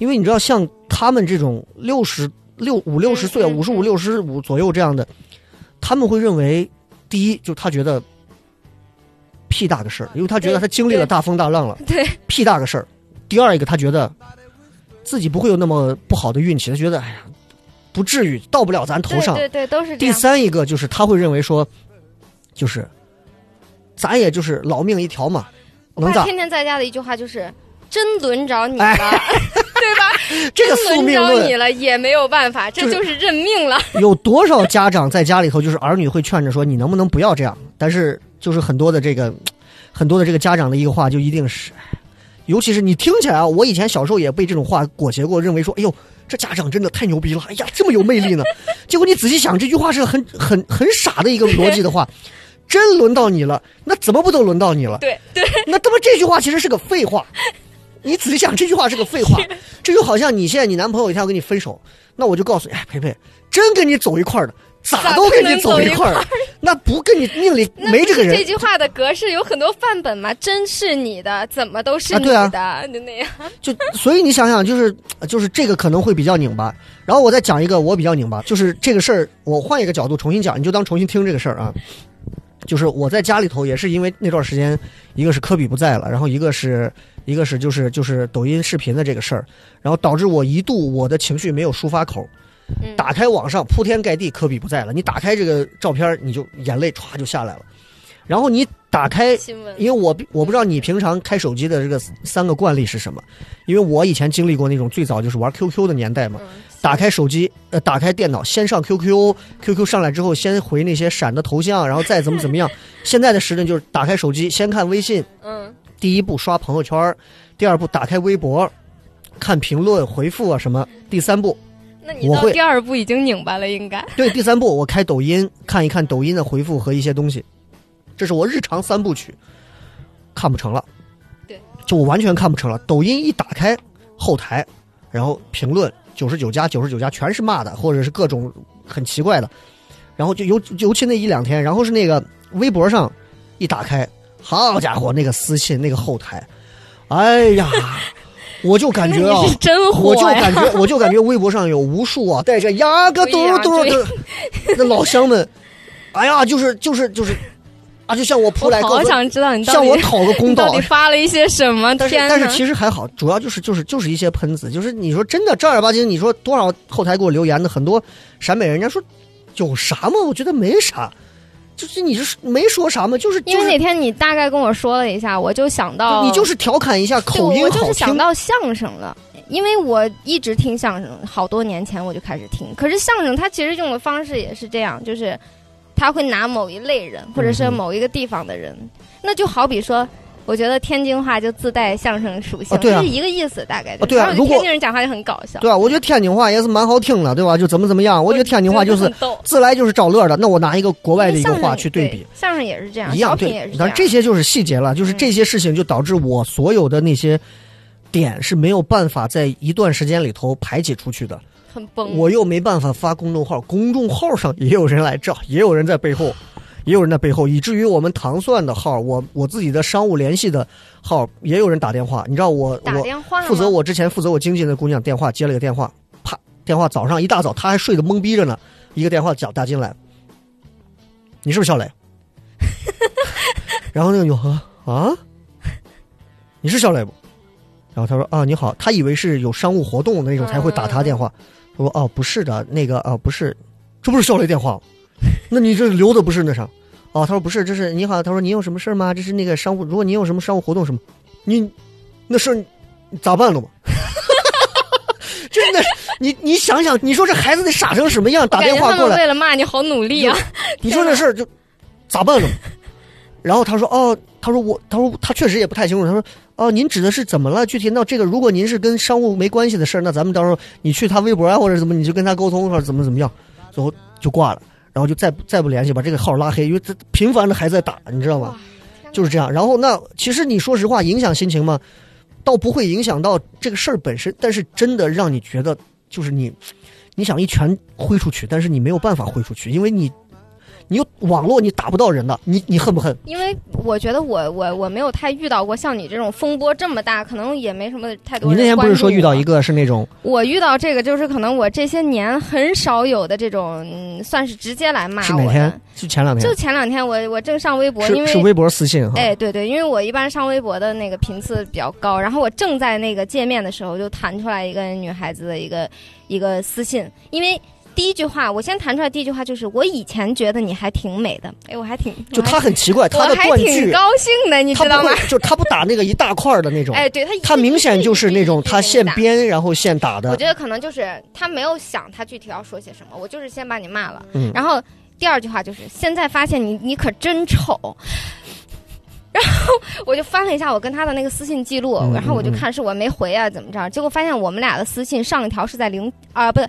因为你知道像他们这种六十六五六十岁、五十五六十五左右这样的，他们会认为第一就他觉得屁大个事儿，因为他觉得他经历了大风大浪了，对，屁大个事儿。第二一个，他觉得自己不会有那么不好的运气，他觉得哎呀不至于到不了咱头上。对对对，都是第。三一个就是他会认为说，就是咱也就是老命一条嘛，我能咋？天天在家的一句话就是：“真轮着你了，哎 [laughs] 对吧？[laughs] 这个轮着命论你了，也没有办法，这就是认命了。[laughs] 有多少家长在家里头就是儿女会劝着说你能不能不要这样？但是就是很多的这个很多的这个家长的一个话就一定是，尤其是你听起来啊，我以前小时候也被这种话裹挟过，认为说哎呦这家长真的太牛逼了，哎呀这么有魅力呢。结果你仔细想，这句话是很很很傻的一个逻辑的话。真轮到你了，那怎么不都轮到你了？对对，那他妈这句话其实是个废话。你仔细想，这句话是个废话。[laughs] 这就好像你现在你男朋友一天要跟你分手，那我就告诉你，哎，培培，真跟你走一块儿的，咋都跟你走一块儿。那不跟你 [laughs] 命里没这个人这，句话的格式有很多范本嘛？真是你的，怎么都是你啊对啊的，就那样。就所以你想想，就是就是这个可能会比较拧巴。然后我再讲一个我比较拧巴，就是这个事儿，我换一个角度重新讲，你就当重新听这个事儿啊。就是我在家里头也是因为那段时间，一个是科比不在了，然后一个是一个是就是就是抖音视频的这个事儿，然后导致我一度我的情绪没有抒发口，嗯。打开网上铺天盖地科比不在了，你打开这个照片，你就眼泪歘就下来了，然后你打开新闻，因为我我不知道你平常开手机的这个三个惯例是什么，因为我以前经历过那种最早就是玩 QQ 的年代嘛，嗯，打开手机呃打开电脑先上 QQ，QQ 上来之后先回那些闪的头像，然后再怎么怎么样。[laughs] 现在的时代就是打开手机先看微信，嗯，第一步刷朋友圈，第二步打开微博，看评论回复啊什么，第三步那你到第二步已经拧巴了，应该。[laughs] 对第三步我开抖音看一看抖音的回复和一些东西，这是我日常三部曲，看不成了。对，就我完全看不成了。抖音一打开后台，然后评论九十九加九十九加全是骂的，或者是各种很奇怪的。然后就尤尤其那一两天，然后是那个微博上一打开，好家伙，那个私信那个后台，哎呀，我就感觉啊 [laughs] 是真我就！感觉，我就感觉微博上有无数啊，带着呀 [laughs] 个嘟嘟的那老乡们，哎呀，就是就是就是，啊，就向我扑来，我好想知道你到向我讨个公道你到底。发了一些什么？但是天！但是其实还好，主要就是就是就是一些喷子，就是你说真的正儿八经，你说多少后台给我留言的很多陕北人，人家说有啥嘛？我觉得没啥，就是你是没说啥嘛，就是因为那天你大概跟我说了一下，我就想到你就是调侃一下口音我就是想到相声了。因为我一直听相声，好多年前我就开始听。可是相声它其实用的方式也是这样，就是他会拿某一类人，或者是某一个地方的人，那就好比说，我觉得天津话就自带相声属性，啊对啊这是一个意思，大概。啊对啊如果天津人讲话就很搞笑，对啊？我觉得天津话也是蛮好听的，对吧？就怎么怎么样，我觉得天津话就是。自来就是找乐的。那我拿一个国外的一个话去对比，，相声也是这样，一样。对但样。这些就是细节了，就是嗯这些事情就导致我所有的那些点是没有办法在一段时间里头排挤出去的。很崩。我又没办法发公众号，公众号上也有人来照，也有人在背后，也有人在背后，以至于我们糖蒜的号，我我自己的商务联系的号，也有人打电话。你知道我打我负责我之前负责我经纪的姑娘电话接了个电话，啪，电话早上一大早她还睡得懵逼着呢，一个电话打打进来，你是不是小磊？[laughs] 然后那个女孩啊，你是小磊不？然后他说啊你好，他以为是有商务活动的那种才会打他电话。他说哦不是的，那个啊不是，这不是小磊电话吗？[laughs] 那你这留的不是那啥？哦，他说不是，这是你好，他说你有什么事儿吗？这是那个商务，如果你有什么商务活动什么，你那事儿咋办了嘛？[laughs] 真的，你你想想，你说这孩子得傻成什么样？打电话过来，为了骂你好努力啊！你说这事儿就咋办了嘛？然后他说哦，他说我，他说他确实也不太清楚。他说哦，您指的是怎么了？具体那这个，如果您是跟商务没关系的事儿，那咱们到时候你去他微博啊或者怎么，你就跟他沟通或者怎么怎么样，最后就挂了，然后就再再不联系，把这个号拉黑，因为他频繁的还在打，你知道吗？就是这样。然后那其实你说实话，影响心情吗？倒不会影响到这个事儿本身，但是真的让你觉得，就是你，你想一拳挥出去，但是你没有办法挥出去，因为你，你有网络你打不到人的，你你恨不恨？因为我觉得我我我没有太遇到过像你这种风波这么大，可能也没什么太多你那天不是说遇到一个？是那种我遇到这个就是可能我这些年很少有的这种，嗯，算是直接来骂是哪天？。是前两天就，前两天我我正上微博，因为是是微博私信哈。哎，对对，因为我一般上微博的那个频次比较高，然后我正在那个界面的时候，就弹出来一个女孩子的一个一个私信，因为第一句话我先弹出来，第一句话就是我以前觉得你还挺美的，哎，我还挺就他很奇怪，他还的断句，挺高兴的，你知道吗就他不打那个一大块儿的那种，哎，对他他明显就是那种他现现。编然后现打的我。觉得可能就是他没有想他具体要说些什么，我就是先把你骂了，嗯然后第二句话就是现在发现你你可真丑，然后我就翻了一下我跟他的那个私信记录，嗯然后我就看是我没回啊怎么着，结果发现我们俩的私信上一条是在零啊不对。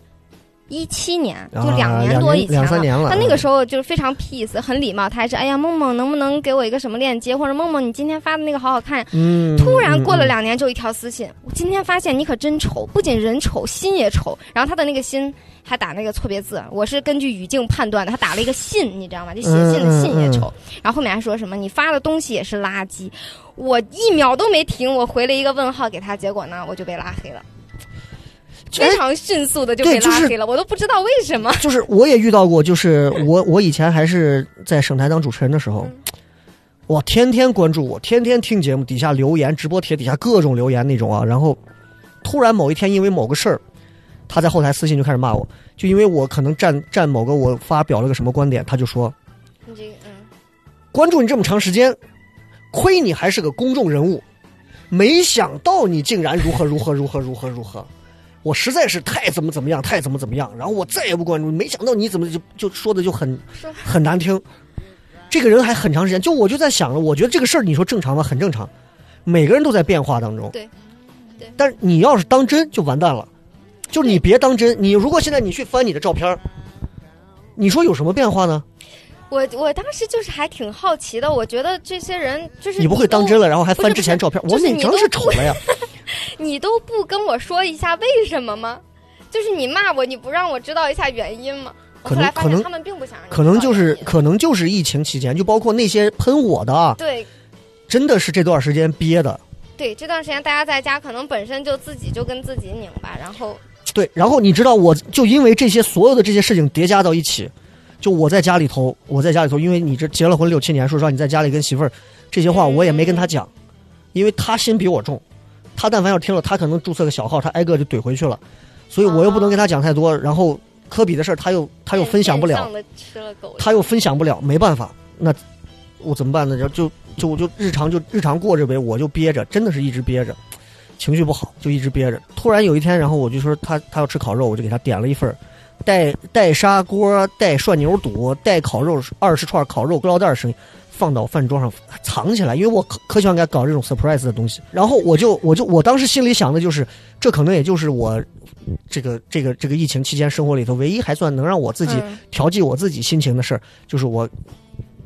一七年，就啊两年多以前两三年了他那嗯个时候就是非常 peace，很礼貌。他还是哎呀，梦梦能不能给我一个什么链接，或者梦梦你今天发的那个好好看，嗯，突然过了嗯，两年，就一条私信，我今天发现你可真丑，不仅人丑，心也丑。然后他的那个心还打那个错别字，我是根据语境判断的，他打了一个信，你知道吗？就写信的信也丑。然后后面还说什么你发的东西也是垃圾，我一秒都没停，我回了一个问号给他，结果呢我就被拉黑了，哎非常迅速的就被拉黑了，我都不知道为什么。就是我也遇到过，就是我 [laughs] 我以前还是在省台当主持人的时候，嗯哇，天天关注我，天天听节目，底下留言，直播帖底下各种留言那种啊。然后突然某一天因为某个事儿，他在后台私信就开始骂我，就因为我可能站站某个我发表了个什么观点，他就说你这嗯，关注你这么长时间，亏你还是个公众人物，没想到你竟然如何如何如何如何如何，我实在是太怎么怎么样，太怎么怎么样，然后我再也不关注，没想到你怎么就就说的就很很难听，这个人还很长时间，就我就在想了，我觉得这个事儿你说正常吗？很正常，每个人都在变化当中，对对但是你要是当真就完蛋了，就是你别当真，你如果现在你去翻你的照片儿，你说有什么变化呢？我我当时就是还挺好奇的，我觉得这些人就是你不会当真了，然后还翻之前照片，我就是说你真是丑了呀！[laughs] 你都不跟我说一下为什么吗？就是你骂我，你不让我知道一下原因吗？我可能后来发可能现他们并不想让你可能就是可能就是疫情期间，就包括那些喷我的啊，对真的是这段时间憋的。对，这段时间大家在家，可能本身就自己就跟自己拧吧，然后对，然后你知道，我就因为这些所有的这些事情叠加到一起，就我在家里头，我在家里头，因为你这结了婚六七年，说实话，你在家里跟媳妇儿这些话，我也没跟她讲，因为她心比我重，她但凡要听了，他可能注册个小号，他挨个就怼回去了，所以我又不能跟他讲太多，然后科比的事儿，他又他又分享不了变，相地吃了狗她又分享不了，没办法，那我怎么办呢？就就就我就日常就日常过着呗，我就憋着，真的是一直憋着，情绪不好就一直憋着。突然有一天，然后我就说他他要吃烤肉，我就给他点了一份儿带带砂锅、带涮牛肚、带烤肉二十串烤肉塑料袋儿生意。放到饭桌上藏起来，因为我可可喜欢给他搞这种 surprise 的东西。然后我就我就我当时心里想的就是，这可能也就是我这个这个这个疫情期间生活里头唯一还算能让我自己嗯调剂我自己心情的事儿，就是我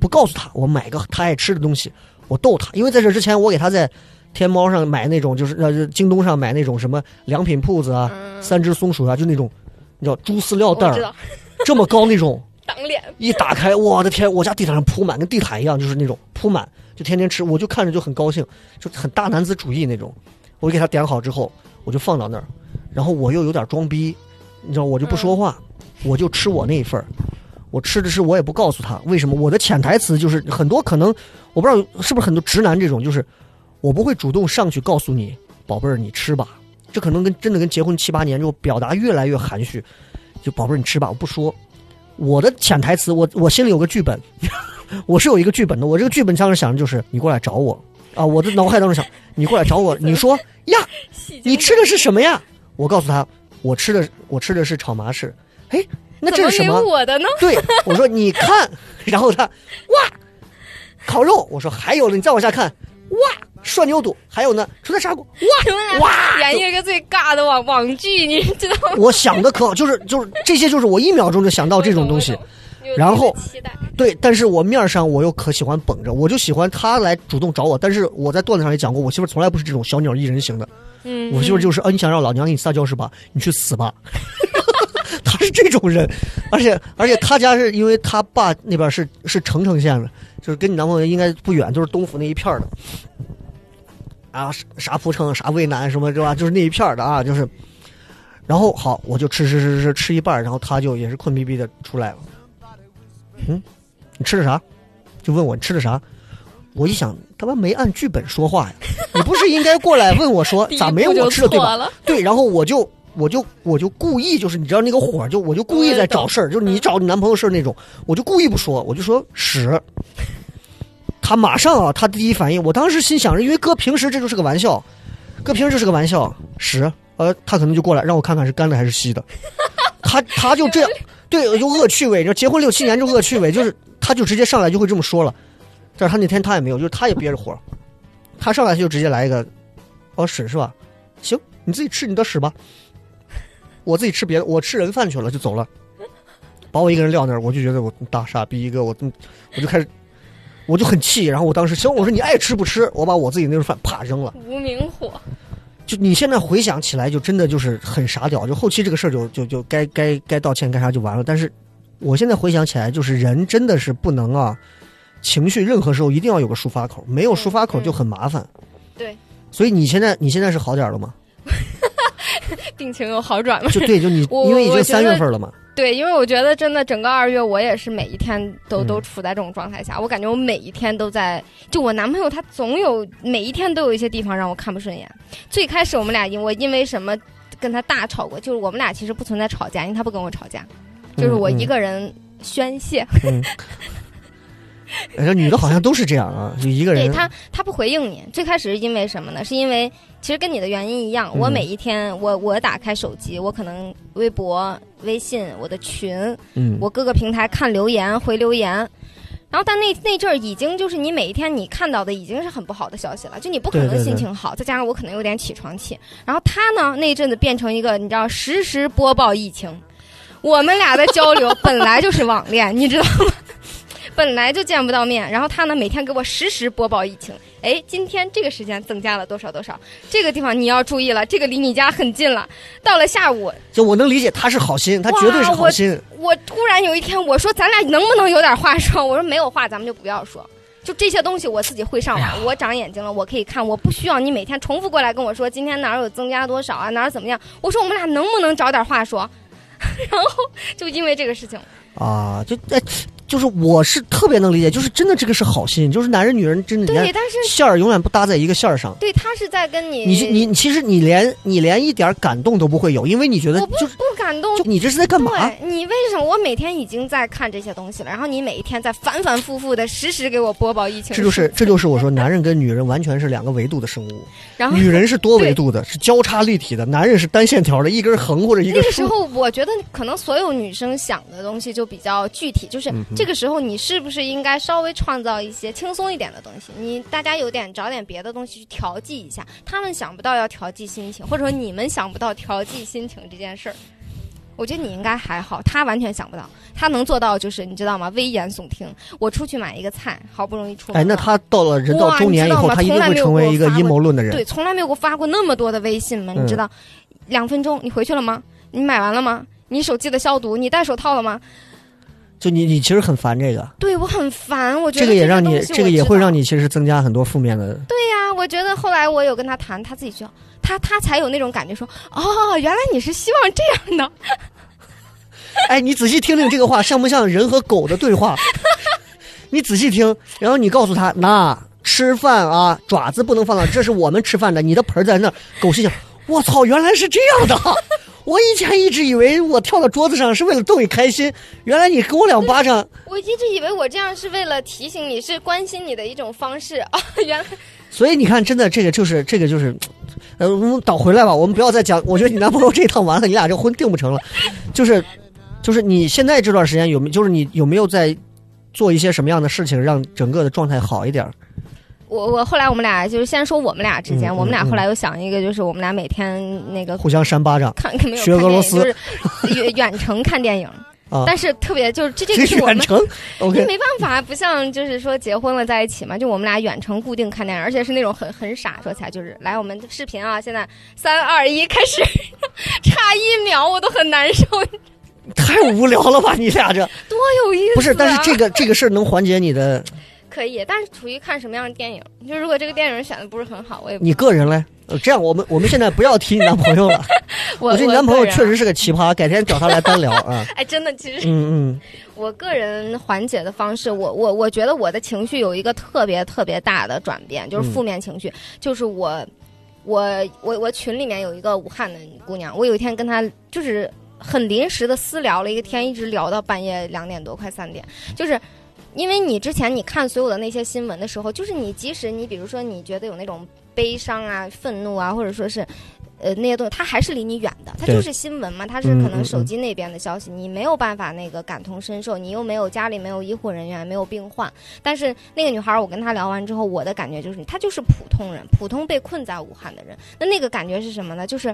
不告诉他，我买个他爱吃的东西，我逗他。因为在这之前，我给他在天猫上买那种，就是呃京东上买那种什么良品铺子啊、嗯三只松鼠啊，就那种你知道猪饲料袋这么高那种，挡脸，一打开，我的天，我家地毯上铺满，跟地毯一样，就是那种铺满，就天天吃，我就看着就很高兴，就很大男子主义那种。我给他点好之后，我就放到那儿，然后我又有点装逼，你知道，我就不说话，我就吃我那一份儿。我吃着吃我也不告诉他为什么，我的潜台词就是很多可能我不知道是不是很多直男这种，就是我不会主动上去告诉你，宝贝儿你吃吧，这可能跟真的跟结婚七八年之后表达越来越含蓄，就宝贝儿你吃吧，我不说。我的潜台词，我我心里有个剧本，[laughs] 我是有一个剧本的。我这个剧本当时想的就是你过来找我啊，我的脑海当中想你过来找我，[laughs] 你说呀，你吃的是什么呀？我告诉他，我吃的我吃的是炒麻食。哎，那这是什么？我的呢？对，我说你看，[laughs] 然后他哇，烤肉，我说还有呢，你再往下看，哇，涮牛肚，还有呢，除了砂锅，哇，哇演绎一个最尬的网网剧，你知道吗？[laughs] 我想的可好，就是就是这些，就是我一秒钟就想到这种东西然后对，但是我面儿上我又可喜欢绷着，我就喜欢他来主动找我。但是我在段子上也讲过，我媳妇从来不是这种小鸟依人型的，嗯，我媳妇就是，啊，你想让老娘给你撒娇是吧？你去死吧！[laughs] 他是这种人，而且而且他家是因为他爸那边是是澄城县的，就是跟你男朋友应该不远，就是东府那一片儿的。啊，啥啥蒲城、啥渭南什么是吧？就是那一片的啊，就是。然后好，我就吃吃吃吃吃一半，然后他就也是困逼逼的出来了。嗯，你吃的啥？就问我你吃的啥？我一想，他妈没按剧本说话呀！你不是应该过来问我说 [laughs] 咋没有我吃的对吧？对，然后我就我就我就故意就是你知道那个火就我就故意在找事儿，就是你找你男朋友事儿那种，我就故意不说，我就说屎。他马上啊，他第一反应，我当时心想着，因为哥平时这就是个玩笑，哥平时就是个玩笑，屎，呃，他可能就过来让我看看是干的还是稀的，[laughs] 他他就这样，对，就恶趣味，就结婚六七年就恶趣味，就是他就直接上来就会这么说了，但是他那天他也没有，就是他也憋着火，他上来就直接来一个，哦屎是吧？行，你自己吃你的屎吧，我自己吃别的，我吃人饭去了就走了，把我一个人撂那儿，我就觉得我大傻逼一个，我我就开始。我就很气，然后我当时行，我说你爱吃不吃，我把我自己那顿饭啪扔了。无名火，就你现在回想起来，就真的就是很傻屌。就后期这个事儿就就就该该该道歉该啥就完了。但是我现在回想起来，就是人真的是不能啊，情绪任何时候一定要有个抒发口，没有抒发口就很麻烦。对，所以你现在你现在是好点儿了吗？[laughs] 病情有好转吗？就对，就你因为已经三月份了嘛。对，因为我觉得真的整个二月，我也是每一天都、嗯都处在这种状态下。我感觉我每一天都在，就我男朋友他总有每一天都有一些地方让我看不顺眼。最开始我们俩因我因为什么跟他大吵过，就是我们俩其实不存在吵架，因为他不跟我吵架，就是我一个人宣泄。嗯。[laughs] 哎，这女的好像都是这样啊，就一个人。对他，他不回应你。最开始是因为什么呢？是因为其实跟你的原因一样，嗯我每一天，我我打开手机，我可能微博、微信、我的群，嗯，我各个平台看留言、回留言。然后，但那那阵儿已经就是你每一天你看到的已经是很不好的消息了，就你不可能对对对心情好，再加上我可能有点起床气。然后他呢那一阵子变成一个你知道实时播报疫情，我们俩的交流本来就是网恋，你知道吗？本来就见不到面，然后他呢每天给我实时播报疫情。哎，今天这个时间增加了多少多少？这个地方你要注意了，这个离你家很近了。到了下午，就我能理解他是好心，他绝对是好心。我突然有一天我说咱俩能不能有点话说？我说没有话咱们就不要说。就这些东西我自己会上网，我长眼睛了，我可以看，我不需要你每天重复过来跟我说今天哪儿有增加多少啊，哪儿怎么样？我说我们俩能不能找点话说？[laughs] 然后就因为这个事情啊，就哎。就是我是特别能理解，就是真的这个是好心，就是男人女人真的对，但是线儿永远不搭在一个线儿上。对他是在跟你，你你其实你连你连一点感动都不会有，因为你觉得我不不感动，你这是在干嘛？你为什么？我每天已经在看这些东西了，然后你每一天在反反复复的实时给我播报疫情。这就是这就是我说，男人跟女人完全是两个维度的生物。[laughs] 然后女人是多维度的，是交叉立体的；男人是单线条的，一根横或者一根。那个时候，我觉得可能所有女生想的东西就比较具体，就是这个时候你是。不是应该稍微创造一些轻松一点的东西？你大家有点找点别的东西去调剂一下。他们想不到要调剂心情，或者说你们想不到调剂心情这件事儿。我觉得你应该还好，他完全想不到。他能做到就是你知道吗？危言耸听。我出去买一个菜，好不容易出。哎，那他到了人到中年以后，他一定会成为一个阴谋论的人。对，从来没有给我发过那么多的微信吗？你知道？两分钟，你回去了吗？你买完了吗？你手机的消毒，你戴手套了吗？就你，你其实很烦这个，对我很烦。我觉得这个也让你，这个也会让你其实增加很多负面的。对呀，我觉得后来我有跟他谈，他自己就他他才有那种感觉，说哦，原来你是希望这样的。[laughs] 哎，你仔细听听这个话，像不像人和狗的对话？[laughs] 你仔细听，然后你告诉他，那吃饭啊，爪子不能放到，这是我们吃饭的，你的盆在那。狗心想，我操，原来是这样的。我以前一直以为我跳到桌子上是为了逗你开心，原来你给我两巴掌。我一直以为我这样是为了提醒你是关心你的一种方式啊，[laughs] 原来。所以你看，真的这个就是这个就是，呃，我们倒回来吧，我们不要再讲。我觉得你男朋友这一趟完了，你俩这婚定不成了。就是，就是你现在这段时间有没就是你有没有在做一些什么样的事情，让整个的状态好一点？我我后来我们俩就是先说我们俩之间，我们俩后来又想一个，就是我们俩每天那个互相扇巴掌，看没有学俄罗斯，就是远远程看电影。[laughs] 但是特别就是这这个是我们，因为没办法，不像就是说结婚了在一起嘛，就我们俩远程固定看电影，而且是那种很很傻，说起来就是来我们视频啊，现在三二一开始，差一秒我都很难受。太无聊了吧，你俩这多有意思！不是，但是这个这个事儿能缓解你的。可以，但是处于看什么样的电影。就如果这个电影选的不是很好，我也你个人嘞，这样我们我们现在不要提你男朋友了。[laughs] 我觉得你男朋友确实是个奇葩，[laughs] 改天找他来单聊啊。哎，真的，其实嗯嗯，我个人缓解的方式，我我我觉得我的情绪有一个特别特别大的转变，就是负面情绪，就是我我我我群里面有一个武汉的姑娘，我有一天跟她就是很临时的私聊了一个天，一直聊到半夜两点多，快三点，就是。因为你之前你看所有的那些新闻的时候，就是你即使你比如说你觉得有那种悲伤啊、愤怒啊，或者说是，呃那些东西，它还是离你远的，它就是新闻嘛，它是可能手机那边的消息，你没有办法那个感同身受，你又没有家里没有医护人员，没有病患。但是那个女孩，我跟她聊完之后，我的感觉就是，她就是普通人，普通被困在武汉的人。那那个感觉是什么呢？就是。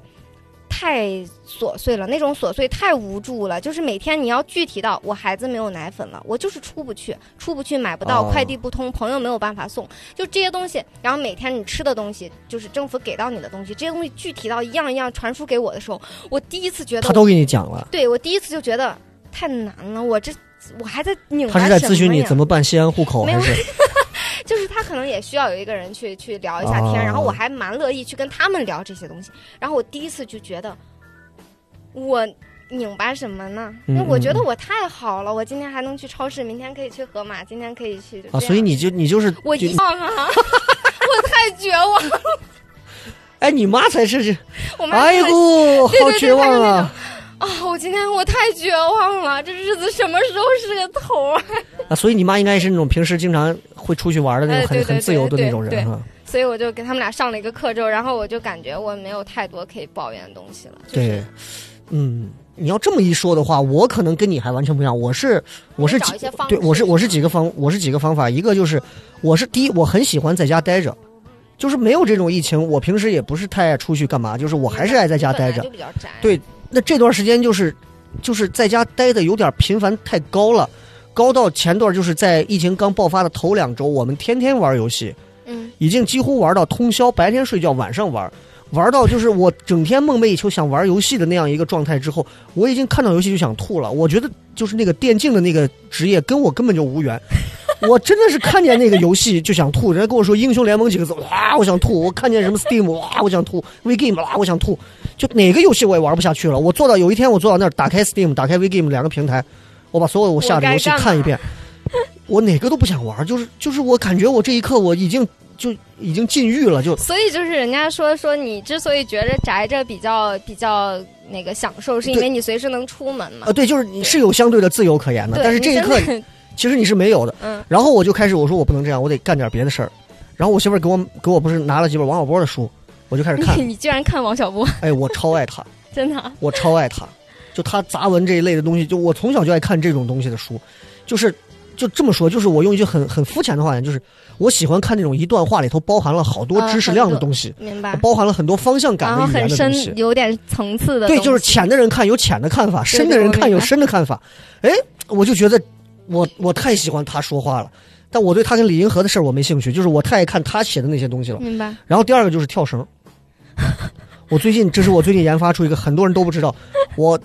太琐碎了，那种琐碎太无助了。就是每天你要具体到我孩子没有奶粉了，我就是出不去，出不去买不到，快递不通，朋友没有办法送，就这些东西。然后每天你吃的东西，就是政府给到你的东西，这些东西具体到一样一样传输给我的时候，我第一次觉得他都给你讲了。对我第一次就觉得太难了，我这我还在拧。他是在咨询你怎么办西安户口还是？[laughs] 就是他可能也需要有一个人去去聊一下天，然后我还蛮乐意去跟他们聊这些东西。然后我第一次就觉得，我拧巴什么呢？因为我觉得我太好了，我今天还能去超市，明天可以去盒马，今天可以去啊。所以你就你就是我一望啊，[laughs] 我太绝望了。哎，你妈才是这，我妈哎呦，好绝望啊！啊！我今天我太绝望了，这日子什么时候是个头啊？啊，所以你妈应该是那种平时经常会出去玩的那种，很很自由的那种人哈。所以我就给他们俩上了一个课之后，然后我就感觉我没有太多可以抱怨的东西了。对，嗯，你要这么一说的话，我可能跟你还完全不一样。我是我是几对，我是我是几个方，我是几个方法。一个就是，我是第一，我很喜欢在家待着，就是没有这种疫情，我平时也不是太爱出去干嘛，就是我还是爱在家待着。对。那这段时间就是，就是在家待的有点频繁太高了，高到前段就是在疫情刚爆发的头两周，我们天天玩游戏，嗯，已经几乎玩到通宵，白天睡觉，晚上玩，玩到就是我整天梦寐以求想玩游戏的那样一个状态之后，我已经看到游戏就想吐了。我觉得就是那个电竞的那个职业跟我根本就无缘。[laughs] 我真的是看见那个游戏就想吐，人家跟我说英雄联盟几个字，哇，我想吐；我看见什么 Steam，哇，我想吐；VGame，哇，我想吐。就哪个游戏我也玩不下去了。我坐到有一天，我坐到那儿，打开 Steam，打开 VGame 两个平台，我把所有我下的游戏看一遍，[laughs] 我哪个都不想玩，就是就是我感觉我这一刻我已经就已经禁欲了，就所以就是人家说说你之所以觉着宅着比较比较那个享受，是因为你随时能出门嘛啊，。对，就是你是有相对的自由可言的，但是这一刻其实你是没有的。嗯，然后我就开始我说我不能这样，我得干点别的事儿。然后我媳妇儿给我给我不是拿了几本王小波的书，我就开始看你。[laughs] 你居然看王小波，哎，我超爱他，[laughs] 真的啊我超爱他，就他杂文这一类的东西，就我从小就爱看这种东西的书，就是就这么说，就是我用一句很很肤浅的话讲，就是我喜欢看那种一段话里头包含了好多啊知识量的东西，明白。包含了很多方向感的语言很深的东西，。有点层次的对，就是浅的人看有浅的看法，深的人看有深的看法。哎，我就觉得我我太喜欢他说话了，但我对他跟李银河的事儿我没兴趣，就是我太爱看他写的那些东西了。明白。然后第二个就是跳绳，我最近这是我最近研发出一个很多人都不知道，我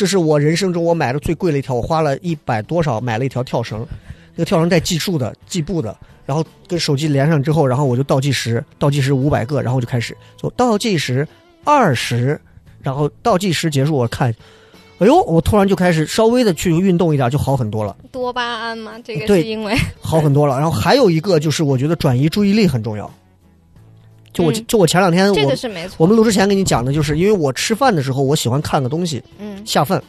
这是我人生中我买的最贵的一条，我花了一百多少买了一条跳绳，那个跳绳带计数的计步的，然后跟手机连上之后，然后我就倒计时，倒计时五百个，然后我就开始就倒计时二十，然后倒计时结束，我看。哎呦！我突然就开始稍微的去运动一点，就好很多了，多巴胺嘛，这个是因为 [laughs] 好很多了。然后还有一个就是，我觉得转移注意力很重要。就我、嗯就我前两天我这个是没错。我们录之前跟你讲的，就是因为我吃饭的时候，我喜欢看个东西嗯，下饭。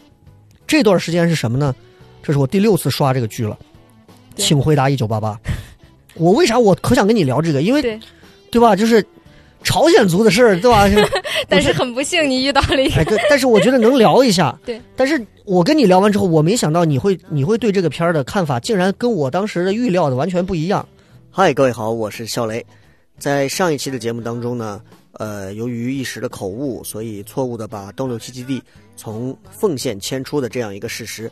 这段时间是什么呢？这是我第六次刷这个剧了，《请回答一九八八》。我为啥我可想跟你聊这个？因为对，对吧？就是朝鲜族的事儿，对吧？[laughs] 但是很不幸你遇到了一个哎，但是我觉得能聊一下。[laughs] 对。但是我跟你聊完之后，我没想到你会你会对这个片儿的看法，竟然跟我当时的预料的完全不一样。嗨，各位好，我是肖雷。在上一期的节目当中呢，呃，由于一时的口误，所以错误的把东六七基地从奉县迁出的这样一个事实。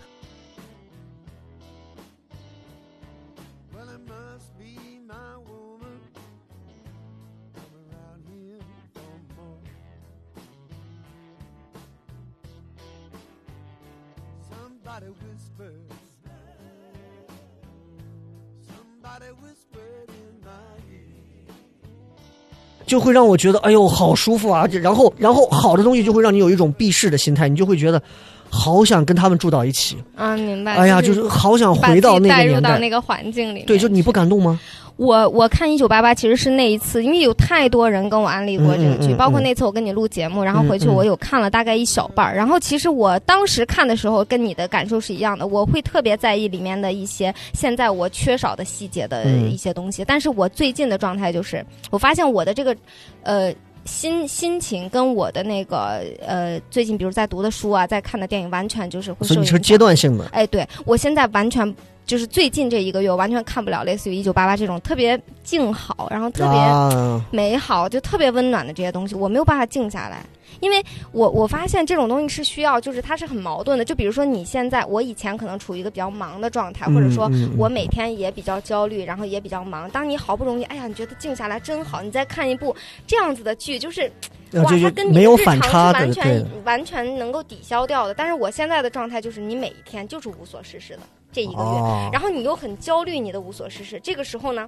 就会让我觉得，哎呦，好舒服啊！然后，然后好的东西就会让你有一种避世的心态，你就会觉得，好想跟他们住到一起。啊，明白。哎呀，就就是好想回到那个年代。到那个环境里面。对，就你不感动吗？我我看一九八八其实是那一次，因为有太多人跟我安利过这个剧，嗯嗯嗯包括那次我跟你录节目，然后回去我有看了大概一小半儿。然后其实我当时看的时候跟你的感受是一样的，我会特别在意里面的一些现在我缺少的细节的嗯一些东西。但是我最近的状态就是，我发现我的这个呃。心心情跟我的那个呃，最近比如在读的书啊，在看的电影，完全就是会受影响。所以你是阶段性的。哎，对我现在完全就是最近这一个月，我完全看不了类似于一九八八这种特别静好，然后特别啊，美好，就特别温暖的这些东西，我没有办法静下来。因为我我发现这种东西是需要，就是它是很矛盾的。就比如说你现在，我以前可能处于一个比较忙的状态，或者说我每天也比较焦虑，然后也比较忙。当你好不容易，哎呀，你觉得静下来真好，你再看一部这样子的剧，就是哇，它跟你没有的日常反差的，是完全完全能够抵消掉的。但是我现在的状态就是，你每一天就是无所事事的这一个月，哦，然后你又很焦虑你的无所事事。这个时候呢，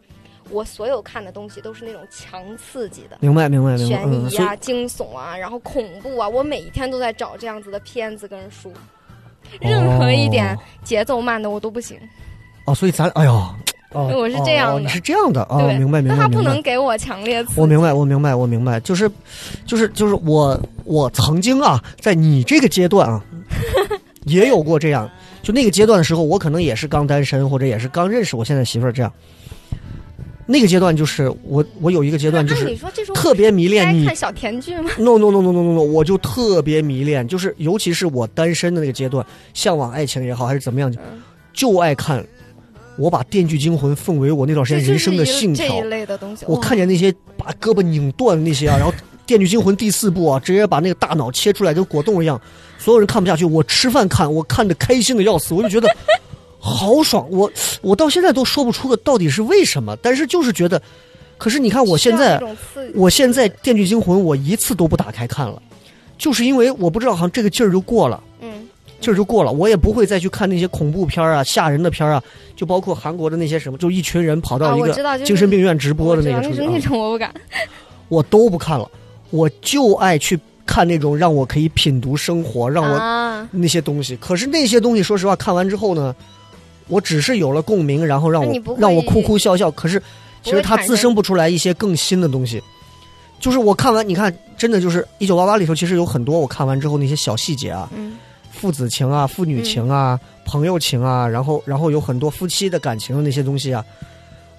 我所有看的东西都是那种强刺激的。明白明白明白，悬疑啊、惊悚啊，然后恐怖啊，我每一天都在找这样子的片子跟书，任何一点节奏慢的我都不行。哦，所以咱哎呦，哦，[laughs] 我是这样的哦，你是这样的哦，对，明白明白，那他不能给我强烈刺激。我明白，我明白，我明白，就是，就是，就是我，我曾经啊，在你这个阶段啊，[laughs] 也有过这样，就那个阶段的时候，我可能也是刚单身，或者也是刚认识我现在媳妇儿这样。那个阶段就是我，我有一个阶段就是特别迷恋你看小甜剧吗？，no no no no no no no，我就特别迷恋，就是尤其是我单身的那个阶段，向往爱情也好，还是怎么样，嗯就爱看。我把《电锯惊魂》奉为我那段时间人生的信条这一，类的东西，我看见那些把胳膊拧断的那些啊，然后《电锯惊魂》第四部啊，直接把那个大脑切出来跟果冻一样，所有人看不下去，我吃饭看，我看的开心的要死，我就觉得，好爽！我我到现在都说不出个到底是为什么，但是就是觉得，可是你看我现在我现在《电锯惊魂》我一次都不打开看了，就是因为我不知道，好像这个劲儿就过了。嗯劲儿就过了，我也不会再去看那些恐怖片儿啊、吓人的片儿啊，就包括韩国的那些什么，就一群人跑到啊一个精神病院直播的那个出去啊，种我不敢。我都不看了，我就爱去看那种让我可以品读生活，让我啊，那些东西。可是那些东西，说实话，看完之后呢，我只是有了共鸣，然后让我让我哭哭笑笑。可是其实它滋生不出来一些更新的东西。就是我看完，你看，真的就是《一九八八》里头，其实有很多我看完之后那些小细节啊，嗯父子情啊、父女情啊、朋友情啊，然后然后有很多夫妻的感情的那些东西啊。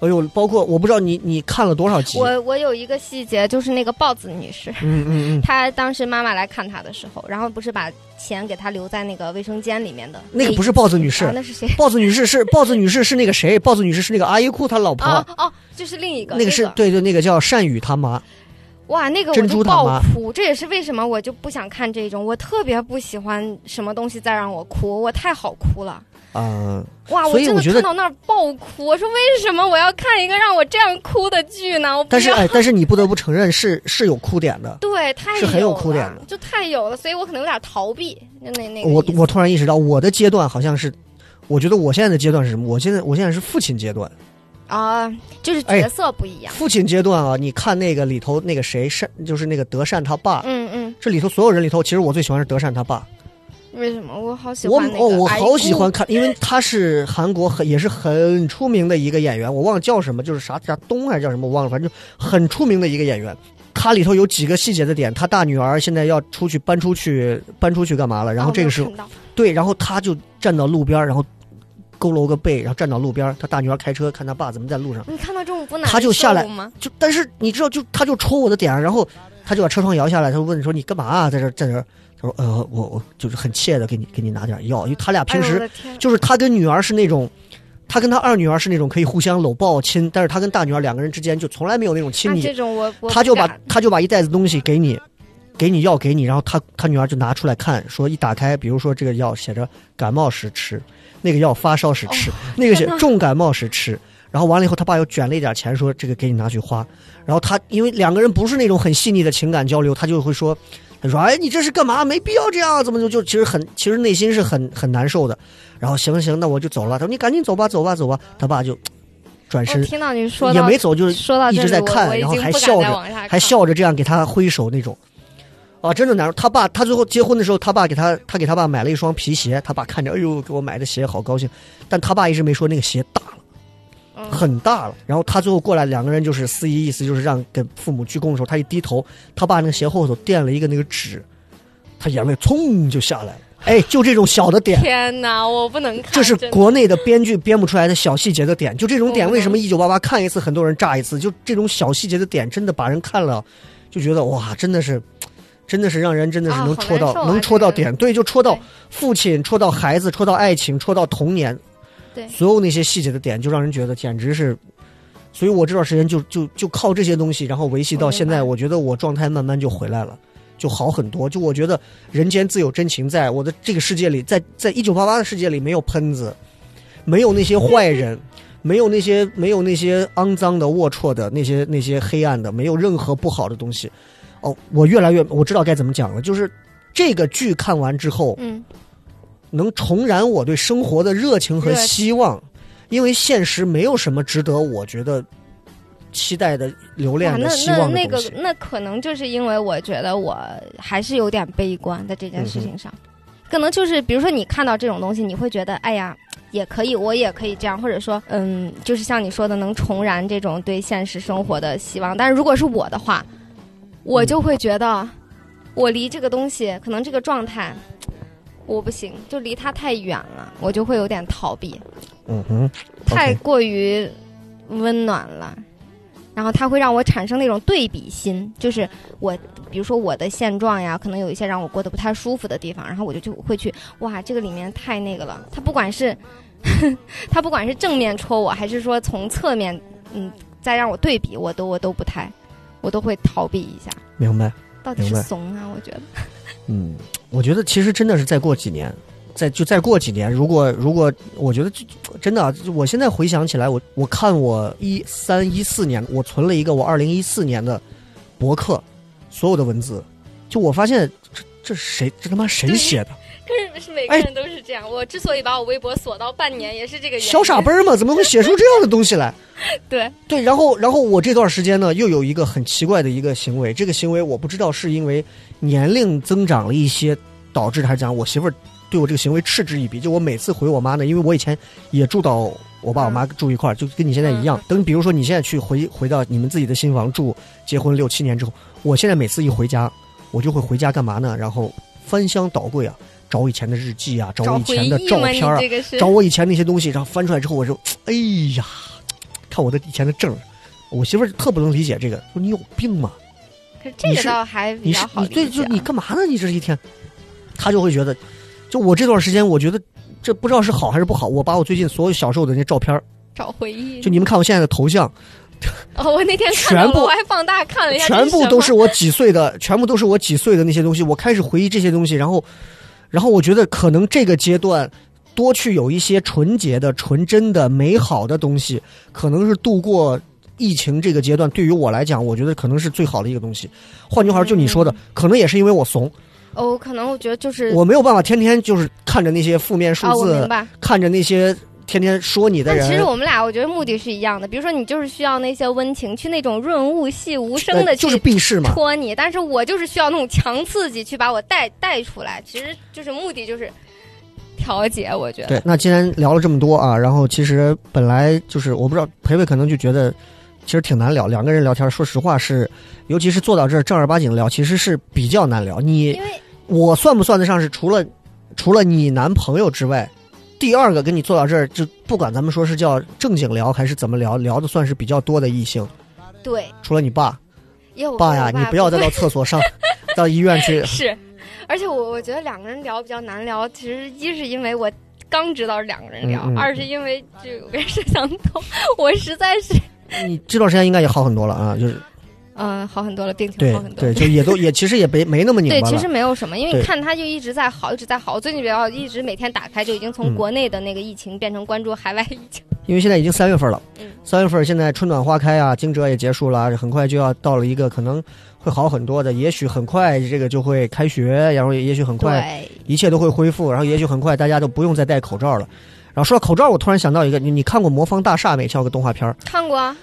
哎呦，包括我不知道你你看了多少集？我我有一个细节，就是那个豹子女士，嗯嗯嗯，[laughs] 她当时妈妈来看她的时候，然后不是把钱给她留在那个卫生间里面的那个不是豹子女士啊，那是谁？豹子女士是 [laughs] 豹子女士是那个谁？豹子女士是那个阿依库他老婆，哦哦，就是另一个那个是对对，那个叫善宇他妈。哇，那个我珍就爆哭，这也是为什么我就不想看这种，我特别不喜欢什么东西再让我哭，我太好哭了。嗯、哇，我觉得看到那儿爆哭，我说为什么我要看一个让我这样哭的剧呢？我但是哎，但是你不得不承认是是有哭点的。对，太是很有哭点的就太有了，所以我可能有点逃避，就那那个我我突然意识到，我的阶段好像是，我觉得我现在的阶段是什么？我现在我现在是父亲阶段。啊，就是哎角色不一样。父亲阶段啊，你看那个里头那个谁善，就是那个德善他爸，嗯嗯，这里头所有人里头，其实我最喜欢是德善他爸。为什么我好喜我欢那个哦，我好喜欢看，因为他是韩国很也是很出名的一个演员，我忘了叫什么，就是啥啥东还是叫什么，我忘了，反正就很出名的一个演员。他里头有几个细节的点，他大女儿现在要出去搬出去搬出去干嘛了？然后哦这个时候对，然后他就站到路边，然后佝偻个背，然后站到路边。他大女儿开车，看他爸怎么在路上，你看到这种不难他就下来？就但是你知道，就他就戳我的点，然后他就把车窗摇下来，他就问说：“你干嘛啊，在这在这儿？”他说：“呃，我我就是很怯的给你给你拿点药，因为他俩平时、就是他跟女儿是那种。”他跟他二女儿是那种可以互相搂抱亲，但是他跟大女儿两个人之间就从来没有那种亲昵那这种我我他就把他就把一袋子东西给你，给你药给你，然后他他女儿就拿出来看，说一打开，比如说这个药写着感冒时吃，那个药发烧时吃，那个写重感冒时吃。然后完了以后，他爸又卷了一点钱，说这个给你拿去花。然后他因为两个人不是那种很细腻的情感交流，他就会说，他说哎你这是干嘛？没必要这样，怎么就就其实很其实内心是很很难受的。然后行行，那我就走了。他说你赶紧走吧，走吧，走吧。他爸就转身听到你说到也没走，就是说到一直在看，然后还笑着，还笑着这样给他挥手那种，啊，真的难受。他爸他最后结婚的时候，他爸给他他给他爸买了一双皮鞋，他爸看着，哎呦，给我买的鞋好高兴，但他爸一直没说那个鞋大很大了。然后他最后过来，两个人就是司仪意思就是让给父母鞠躬的时候，他一低头，他爸那个鞋后头垫了一个那个纸，他眼泪噌就下来了。[laughs] 哎，就这种小的点，天哪，我不能看，这是国内的编剧编不出来的小细节的点，就这种点，为什么一九八八看一次很多人炸一次？就这种小细节的点，真的把人看了就觉得哇，真的是，真的是让人真的是啊能戳到，能戳到点，对，就戳到父亲，戳到孩子，戳到爱情，戳到童年，对所有那些细节的点，就让人觉得简直是。所以我这段时间就就就靠这些东西，然后维系到现在，我觉得我状态慢慢就回来了。就好很多。就我觉得人间自有真情在，我的这个世界里，在在一九八八的世界里没有喷子，没有那些坏人，没有那些没有那些肮脏的、龌龊的那些那些黑暗的，没有任何不好的东西。哦，我越来越我知道该怎么讲了，就是这个剧看完之后，嗯，能重燃我对生活的热情和希望，因为现实没有什么值得我觉得期待的、留哇，恋的、那希那那个。那可能就是因为我觉得我还是有点悲观在这件事情上，可能就是比如说你看到这种东西，你会觉得哎呀。也可以，我也可以这样，或者说，嗯，就是像你说的，能重燃这种对现实生活的希望。但是如果是我的话，我就会觉得，我离这个东西，可能这个状态，我不行，就离他太远了，我就会有点逃避。嗯哼，太过于温暖了，然后他会让我产生那种对比心，就是我，比如说我的现状呀，可能有一些让我过得不太舒服的地方，然后我就就会去，哇，这个里面太那个了。他不管是，[laughs] 他不管是正面戳我，还是说从侧面，嗯，再让我对比，我都我都不太，我都会逃避一下。明白。到底是怂啊？我觉得，嗯，我觉得其实真的是再过几年，再就再过几年，如果如果我觉得就真的我现在回想起来，我我看我一三一四年，我存了一个我二零一四年的博客所有的文字，就我发现这这谁这他妈谁写的？可是是每个人都是这样。我之所以把我微博锁到半年，也是这个原因。小傻笨儿嘛，怎么会写出这样的东西来？[laughs] 对，对，然后然后我这段时间呢，又有一个很奇怪的一个行为，这个行为我不知道是因为年龄增长了一些导致的，还是讲我媳妇儿对我这个行为嗤之以鼻。就我每次回我妈呢，因为我以前也住到我爸我妈住一块儿，就跟你现在一样。等比如说你现在去回回到你们自己的新房住，结婚六七年之后，我现在每次一回家，我就会回家干嘛呢？然后翻箱倒柜啊，找我以前的日记啊，找我以前的照片啊，找我以前那些东西，然后翻出来之后，我就，哎呀，看我的以前的证儿，我媳妇儿特不能理解这个，说你有病吗？可是这个倒还比你是较好理你对，就你干嘛呢？你这一天，她就会觉得，就我这段时间，我觉得这不知道是好还是不好。我把我最近所有小时候的那些照片儿，找回忆。就你们看我现在的头像，哦，我那天看全部，我还放大看了一下，全部都是我几岁的，全部都是我几岁的那些东西。我开始回忆这些东西，然后，然后我觉得可能这个阶段多去有一些纯洁的、纯真的、美好的东西，可能是度过疫情这个阶段对于我来讲，我觉得可能是最好的一个东西。换句话说，就你说的，嗯可能也是因为我怂，哦，可能我觉得就是我没有办法天天就是看着那些负面数字。看着那些天天说你的人。但其实我们俩，我觉得目的是一样的。比如说，你就是需要那些温情，去那种润物细无声的就是避世嘛，戳你，但是我就是需要那种强刺激去把我带带出来。其实就是目的就是调节，我觉得。对，那既然聊了这么多啊，然后其实本来就是我不知道培培可能就觉得其实挺难聊，两个人聊天，说实话是，尤其是坐到这儿正儿八经聊，其实是比较难聊。你我算不算得上是除了除了你男朋友之外，第二个跟你坐到这儿，就不管咱们说是叫正经聊还是怎么聊，聊的算是比较多的异性，对，除了你爸，爸呀，你不要再到厕所上，[laughs] 到医院去。[laughs] 是，而且我我觉得两个人聊比较难聊，其实一是因为我刚知道是两个人聊，嗯嗯二是因为就有个摄像头，我实在是你这段时间应该也好很多了啊，就是嗯好很多了，病情好很多。对，就也都也其实也没没那么拧对，巴了其实。没有什么，因为你看它就一直在好，一直在好。最近比较一直每天打开，就已经从嗯国内的那个疫情变成关注海外疫情。因为现在已经三月份了嗯，三月份现在春暖花开啊，惊蛰也结束了，很快就要到了一个可能会好很多的，也许很快这个就会开学，然后也许很快，一切都会恢复，然后也许很快大家都不用再戴口罩了。然后说到口罩，我突然想到一个，你你看过《魔方大厦》没？像个动画片儿，看过啊，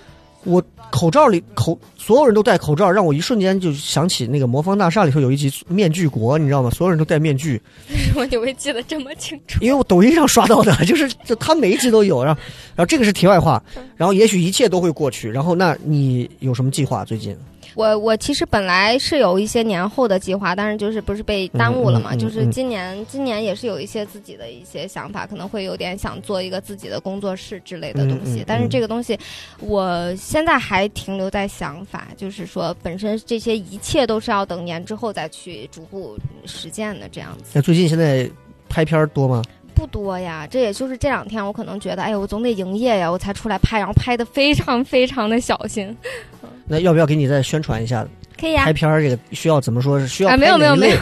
我口罩里口所有人都戴口罩，让我一瞬间就想起那个《魔方大厦》里头有一集面具国，你知道吗？所有人都戴面具，为什么你会记得这么清楚？因为我抖音上刷到的，就是就他每一集都有，然后然后这个是题外话，然后也许一切都会过去，然后那你有什么计划最近？我我其实本来是有一些年后的计划，但是就是不是被耽误了嘛？嗯嗯嗯就是今年今年也是有一些自己的一些想法，可能会有点想做一个自己的工作室之类的东西。但是这个东西，我现在还停留在想法，就是说本身这些一切都是要等年之后再去逐步实践的这样子。那最近现在拍片儿多吗？不多呀，这也就是这两天我可能觉得，哎，我总得营业呀，我才出来拍，然后拍的非常非常的小心。[laughs] 那要不要给你再宣传一下？可以啊拍，片儿这个需要怎么说？是需要啊没有没有没有？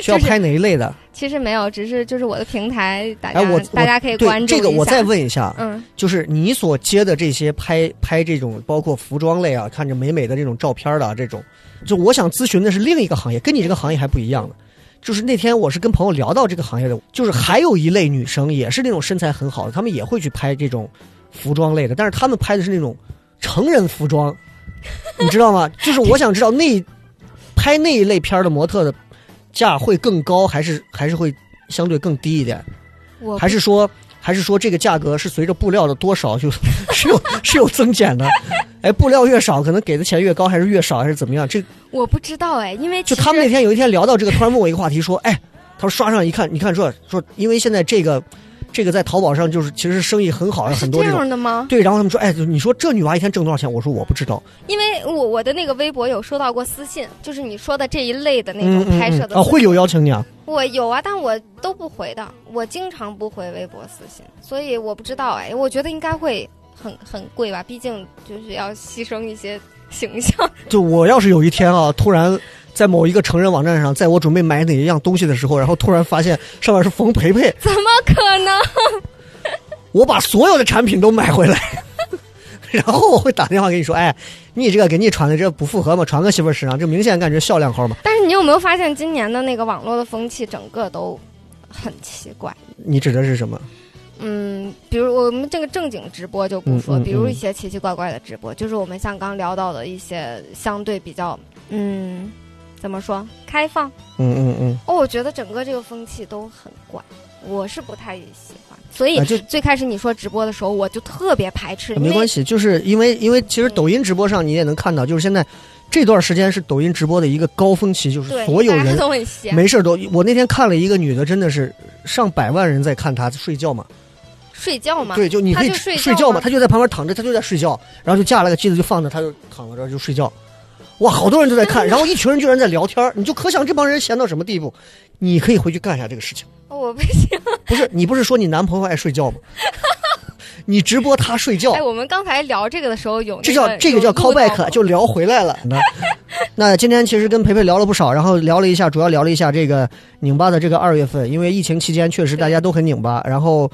需要拍哪一类的？[laughs] 其实没有，只是就是我的平台，大家、哎，我大家可以关注这个我再问一下，嗯，就是你所接的这些拍拍这种包括服装类啊，看着美美的这种照片的、啊、这种，就我想咨询的是另一个行业，跟你这个行业还不一样的。就是那天我是跟朋友聊到这个行业的，就是还有一类女生也是那种身材很好的，她们也会去拍这种服装类的，但是她们拍的是那种成人服装，你知道吗？就是我想知道那拍那一类片的模特的价会更高，还是还是会相对更低一点？我还是说，还是说这个价格是随着布料的多少就是 [laughs] 是有 [laughs] 是有增减的？哎，布料越少，可能给的钱越高，还是越少，还是怎么样？这我不知道哎，因为就他们那天有一天聊到这个，突然问我一个话题，说，哎，他说刷上一看，你看说说，因为现在这个这个在淘宝上就是其实生意很好，很多这种。样的吗？对，然后他们说，哎，你说这女娃一天挣多少钱？我说我不知道。因为我我的那个微博有收到过私信，就是你说的这一类的那种拍摄的嗯啊，会有邀请你啊？我有啊，但我都不回的，我经常不回微博私信，所以我不知道哎，我觉得应该会很很贵吧，毕竟就是要牺牲一些形象。[laughs] 就我要是有一天啊，突然在某一个成人网站上，在我准备买哪一样东西的时候，然后突然发现上面是冯培培，怎么 [laughs] 我把所有的产品都买回来，[laughs] 然后我会打电话给你说，哎，你这个给你穿的这不符合嘛？穿个媳妇儿身上，这明显感觉销量好嘛。但是你有没有发现今年的那个网络的风气，整个都很奇怪？你指的是什么？嗯，比如我们这个正经直播就不说，嗯嗯比如嗯一些奇奇怪怪的直播，就是我们像刚聊到的一些相对比较，嗯，怎么说开放？嗯嗯嗯，哦，我觉得整个这个风气都很怪，我是不太喜欢。所以啊就最开始你说直播的时候，我就特别排斥。系，没关系，就是因为因为其实抖音直播上你也能看到，就是现在这段时间是抖音直播的一个高峰期，就是，所有人都很闲，没事都。我那天看了一个女的，真的是上百万人在看她睡觉嘛。睡觉嘛。对，就你可以睡觉睡觉嘛，吗她就在旁边躺着，她就在睡觉，然后就架了个机子就放着，她就躺在这儿就睡觉。哇，好多人都在看，然后一群人居然在聊天儿，你就可想这帮人闲到什么地步。你可以回去干一下这个事情。哦我不行。不是你不是说你男朋友爱睡觉吗？[laughs] 你直播他睡觉哎，，我们刚才聊这个的时候有、那个、这叫这个叫 callback，就聊回来了。[laughs] 那那今天其实跟培培聊了不少，然后聊了一下，主要聊了一下这个拧巴的这个二月份，因为疫情期间确实大家都很拧巴，然后。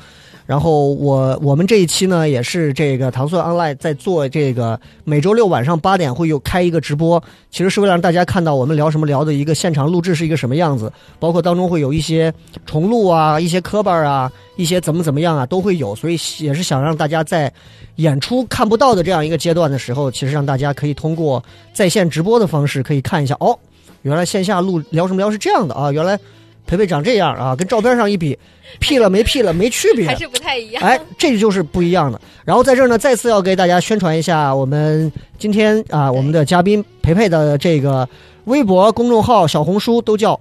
然后我我们这一期呢，也是这个糖蒜 online 在做这个每周六晚上八点会有开一个直播，其实是为了让大家看到我们聊什么聊的一个现场录制是一个什么样子，包括当中会有一些重录啊、一些磕巴啊、一些怎么怎么样啊都会有，所以也是想让大家在演出看不到的这样一个阶段的时候，其实让大家可以通过在线直播的方式可以看一下哦，原来线下录聊什么聊是这样的啊，原来培培长这样啊，跟照片上一比，[laughs] P 了没 P 了没区别，还是不太一样。哎，这就是不一样的。然后在这儿呢，再次要给大家宣传一下，我们今天啊，我们的嘉宾培培的这个微博、公众号、小红书都叫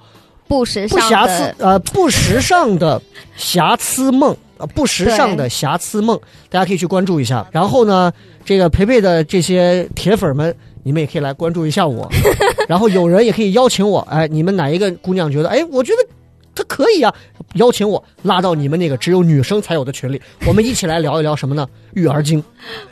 不时不尚的瑕疵呃不时尚的瑕疵梦啊，不时尚的瑕疵梦，大家可以去关注一下。然后呢，这个培培的这些铁粉们，你们也可以来关注一下我。[laughs] 然后有人也可以邀请我，哎，你们哪一个姑娘觉得，哎，我觉得她可以啊，邀请我拉到你们那个只有女生才有的群里，我们一起来聊一聊什么呢？育儿经。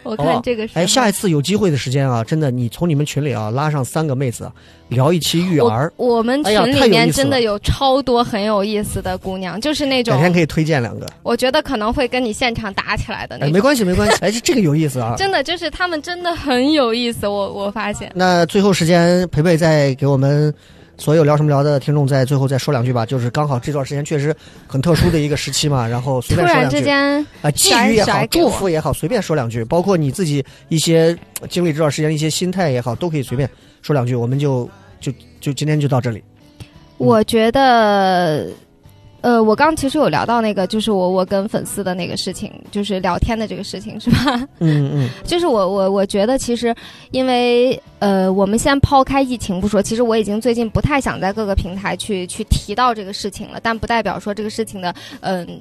我看这个是哎，下一次有机会的时间啊，真的，你从你们群里啊拉上三个妹子啊，聊一期育儿，我我们群里面真的有超多很有意思的姑娘，就是那种改天可以推荐两个。我觉得可能会跟你现场打起来的那哎，种。没关系，没关系。哎，这这个有意思啊。[laughs] 真的就是他们真的很有意思，我我发现。那最后时间，培培再给我们所有聊什么聊的听众，在最后再说两句吧。就是刚好这段时间确实很特殊的一个时期嘛，然后随便说两句间，啊，寄语也好祝福也好，随便说两句，包括你自己一些呃经历这段时间的一些心态也好，都可以随便说两句。我们就就就今天就到这里。我觉得，呃，我刚其实有聊到那个，就是我我跟粉丝的那个事情，就是聊天的这个事情，是吧？嗯嗯 [laughs] 就是我我我觉得其实，因为呃，我们先抛开疫情不说，其实我已经最近不太想在各个平台去去提到这个事情了，但不代表说这个事情的嗯。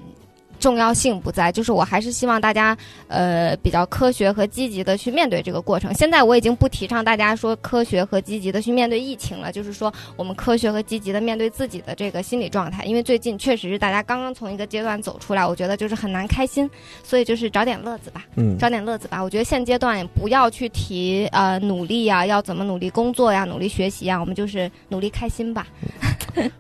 重要性不在，就是我还是希望大家呃比较科学和积极的去面对这个过程。现在我已经不提倡大家说科学和积极的去面对疫情了，就是说我们科学和积极的面对自己的这个心理状态。因为最近确实是大家刚刚从一个阶段走出来，我觉得就是很难开心，所以就是找点乐子吧。嗯，找点乐子吧。我觉得现阶段不要去提呃努力呀、要怎么努力工作呀、努力学习呀，我们就是努力开心吧。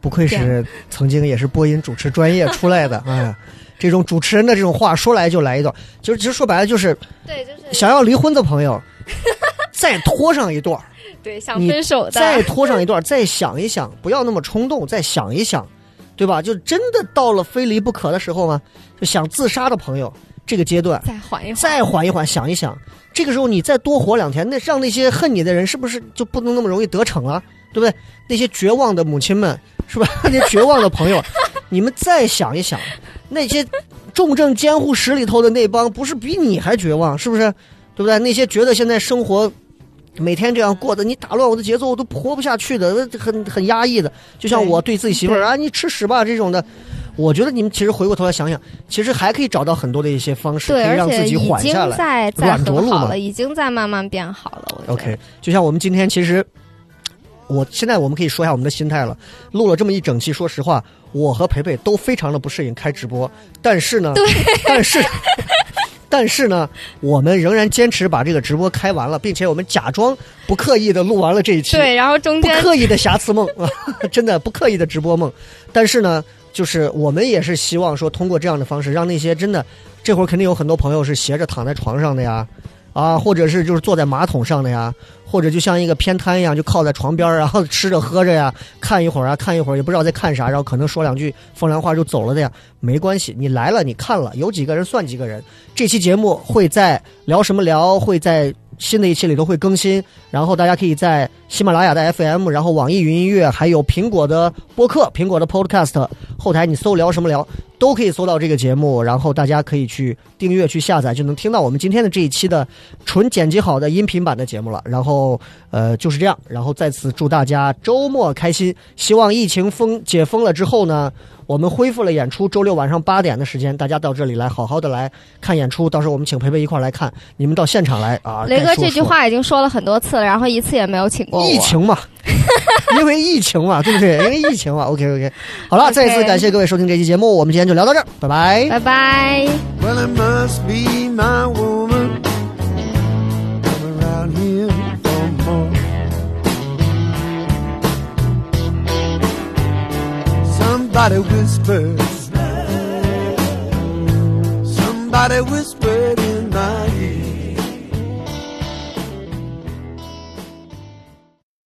不愧是 [laughs] 曾经也是播音主持专业出来的，哎呀，这种主持人的这种话说来就来一段，就是其实说白了就是对，就是想要离婚的朋友，[laughs] 再拖上一段儿。对想分手的再，拖上一段，[laughs] 再想一想，不要那么冲动，再想一想，对吧？就真的到了非离不可的时候吗？就想自杀的朋友，这个阶段再缓一缓。再缓一缓，想一想，这个时候你再多活两天，那让那些恨你的人是不是就不能那么容易得逞了？对不对？那些绝望的母亲们，是吧？[laughs] 那些绝望的朋友，你们再想一想，那些重症监护室里头的那帮，不是比你还绝望，是不是？对不对？那些觉得现在生活每天这样过的，你打乱我的节奏，我都活不下去的，很很压抑的。就像我对自己媳妇儿啊，你吃屎吧这种的。我觉得你们其实回过头来想想，其实还可以找到很多的一些方式，可，以让自己缓经下来。软着陆了，已经在慢慢变好了。我觉得 OK，就像我们今天其实，我现在我们可以说一下我们的心态了。录了这么一整期，说实话，我和培培都非常的不适应开直播，但是呢，但是。[laughs] 但是呢，我们仍然坚持把这个直播开完了，并且我们假装不刻意的录完了这一期，对，然后中间不间刻意的瑕疵梦啊，[laughs] 真的不刻意的直播梦。但是呢，就是我们也是希望说，通过这样的方式，让那些真的这会儿肯定有很多朋友是斜着躺在床上的呀，啊，或者是就是坐在马桶上的呀，或者就像一个偏瘫一样，就靠在床边，然后吃着喝着呀，看一会儿啊，看一会儿也不知道在看啥，然后可能说两句风凉话就走了的呀，没关系，你来了你看了，有几个人算几个人。这期节目会在聊什么聊，会在新的一期里头会更新，然后大家可以在喜马拉雅的 FM，然后网易云音乐，还有苹果的播客、苹果的 Podcast 后台，你搜聊什么聊都可以搜到这个节目，然后大家可以去订阅、去下载，就能听到我们今天的这一期的纯剪辑好的音频版的节目了。然后呃就是这样，然后在此祝大家周末开心，希望疫情封解封了之后呢。我们恢复了演出，周六晚上八点的时间，大家到这里来，好好的来看演出。到时候我们请培培一块儿来看，你们到现场来啊！雷哥这句话已经说了很多次了，然后一次也没有请过我。疫情嘛，因为疫情嘛，对不对？因为疫情嘛，OK OK。好了再一次感谢各位收听这期节目，我们今天就聊到这儿，拜拜。拜拜。Well, it must be my Somebody whispers. Somebody whispered in my.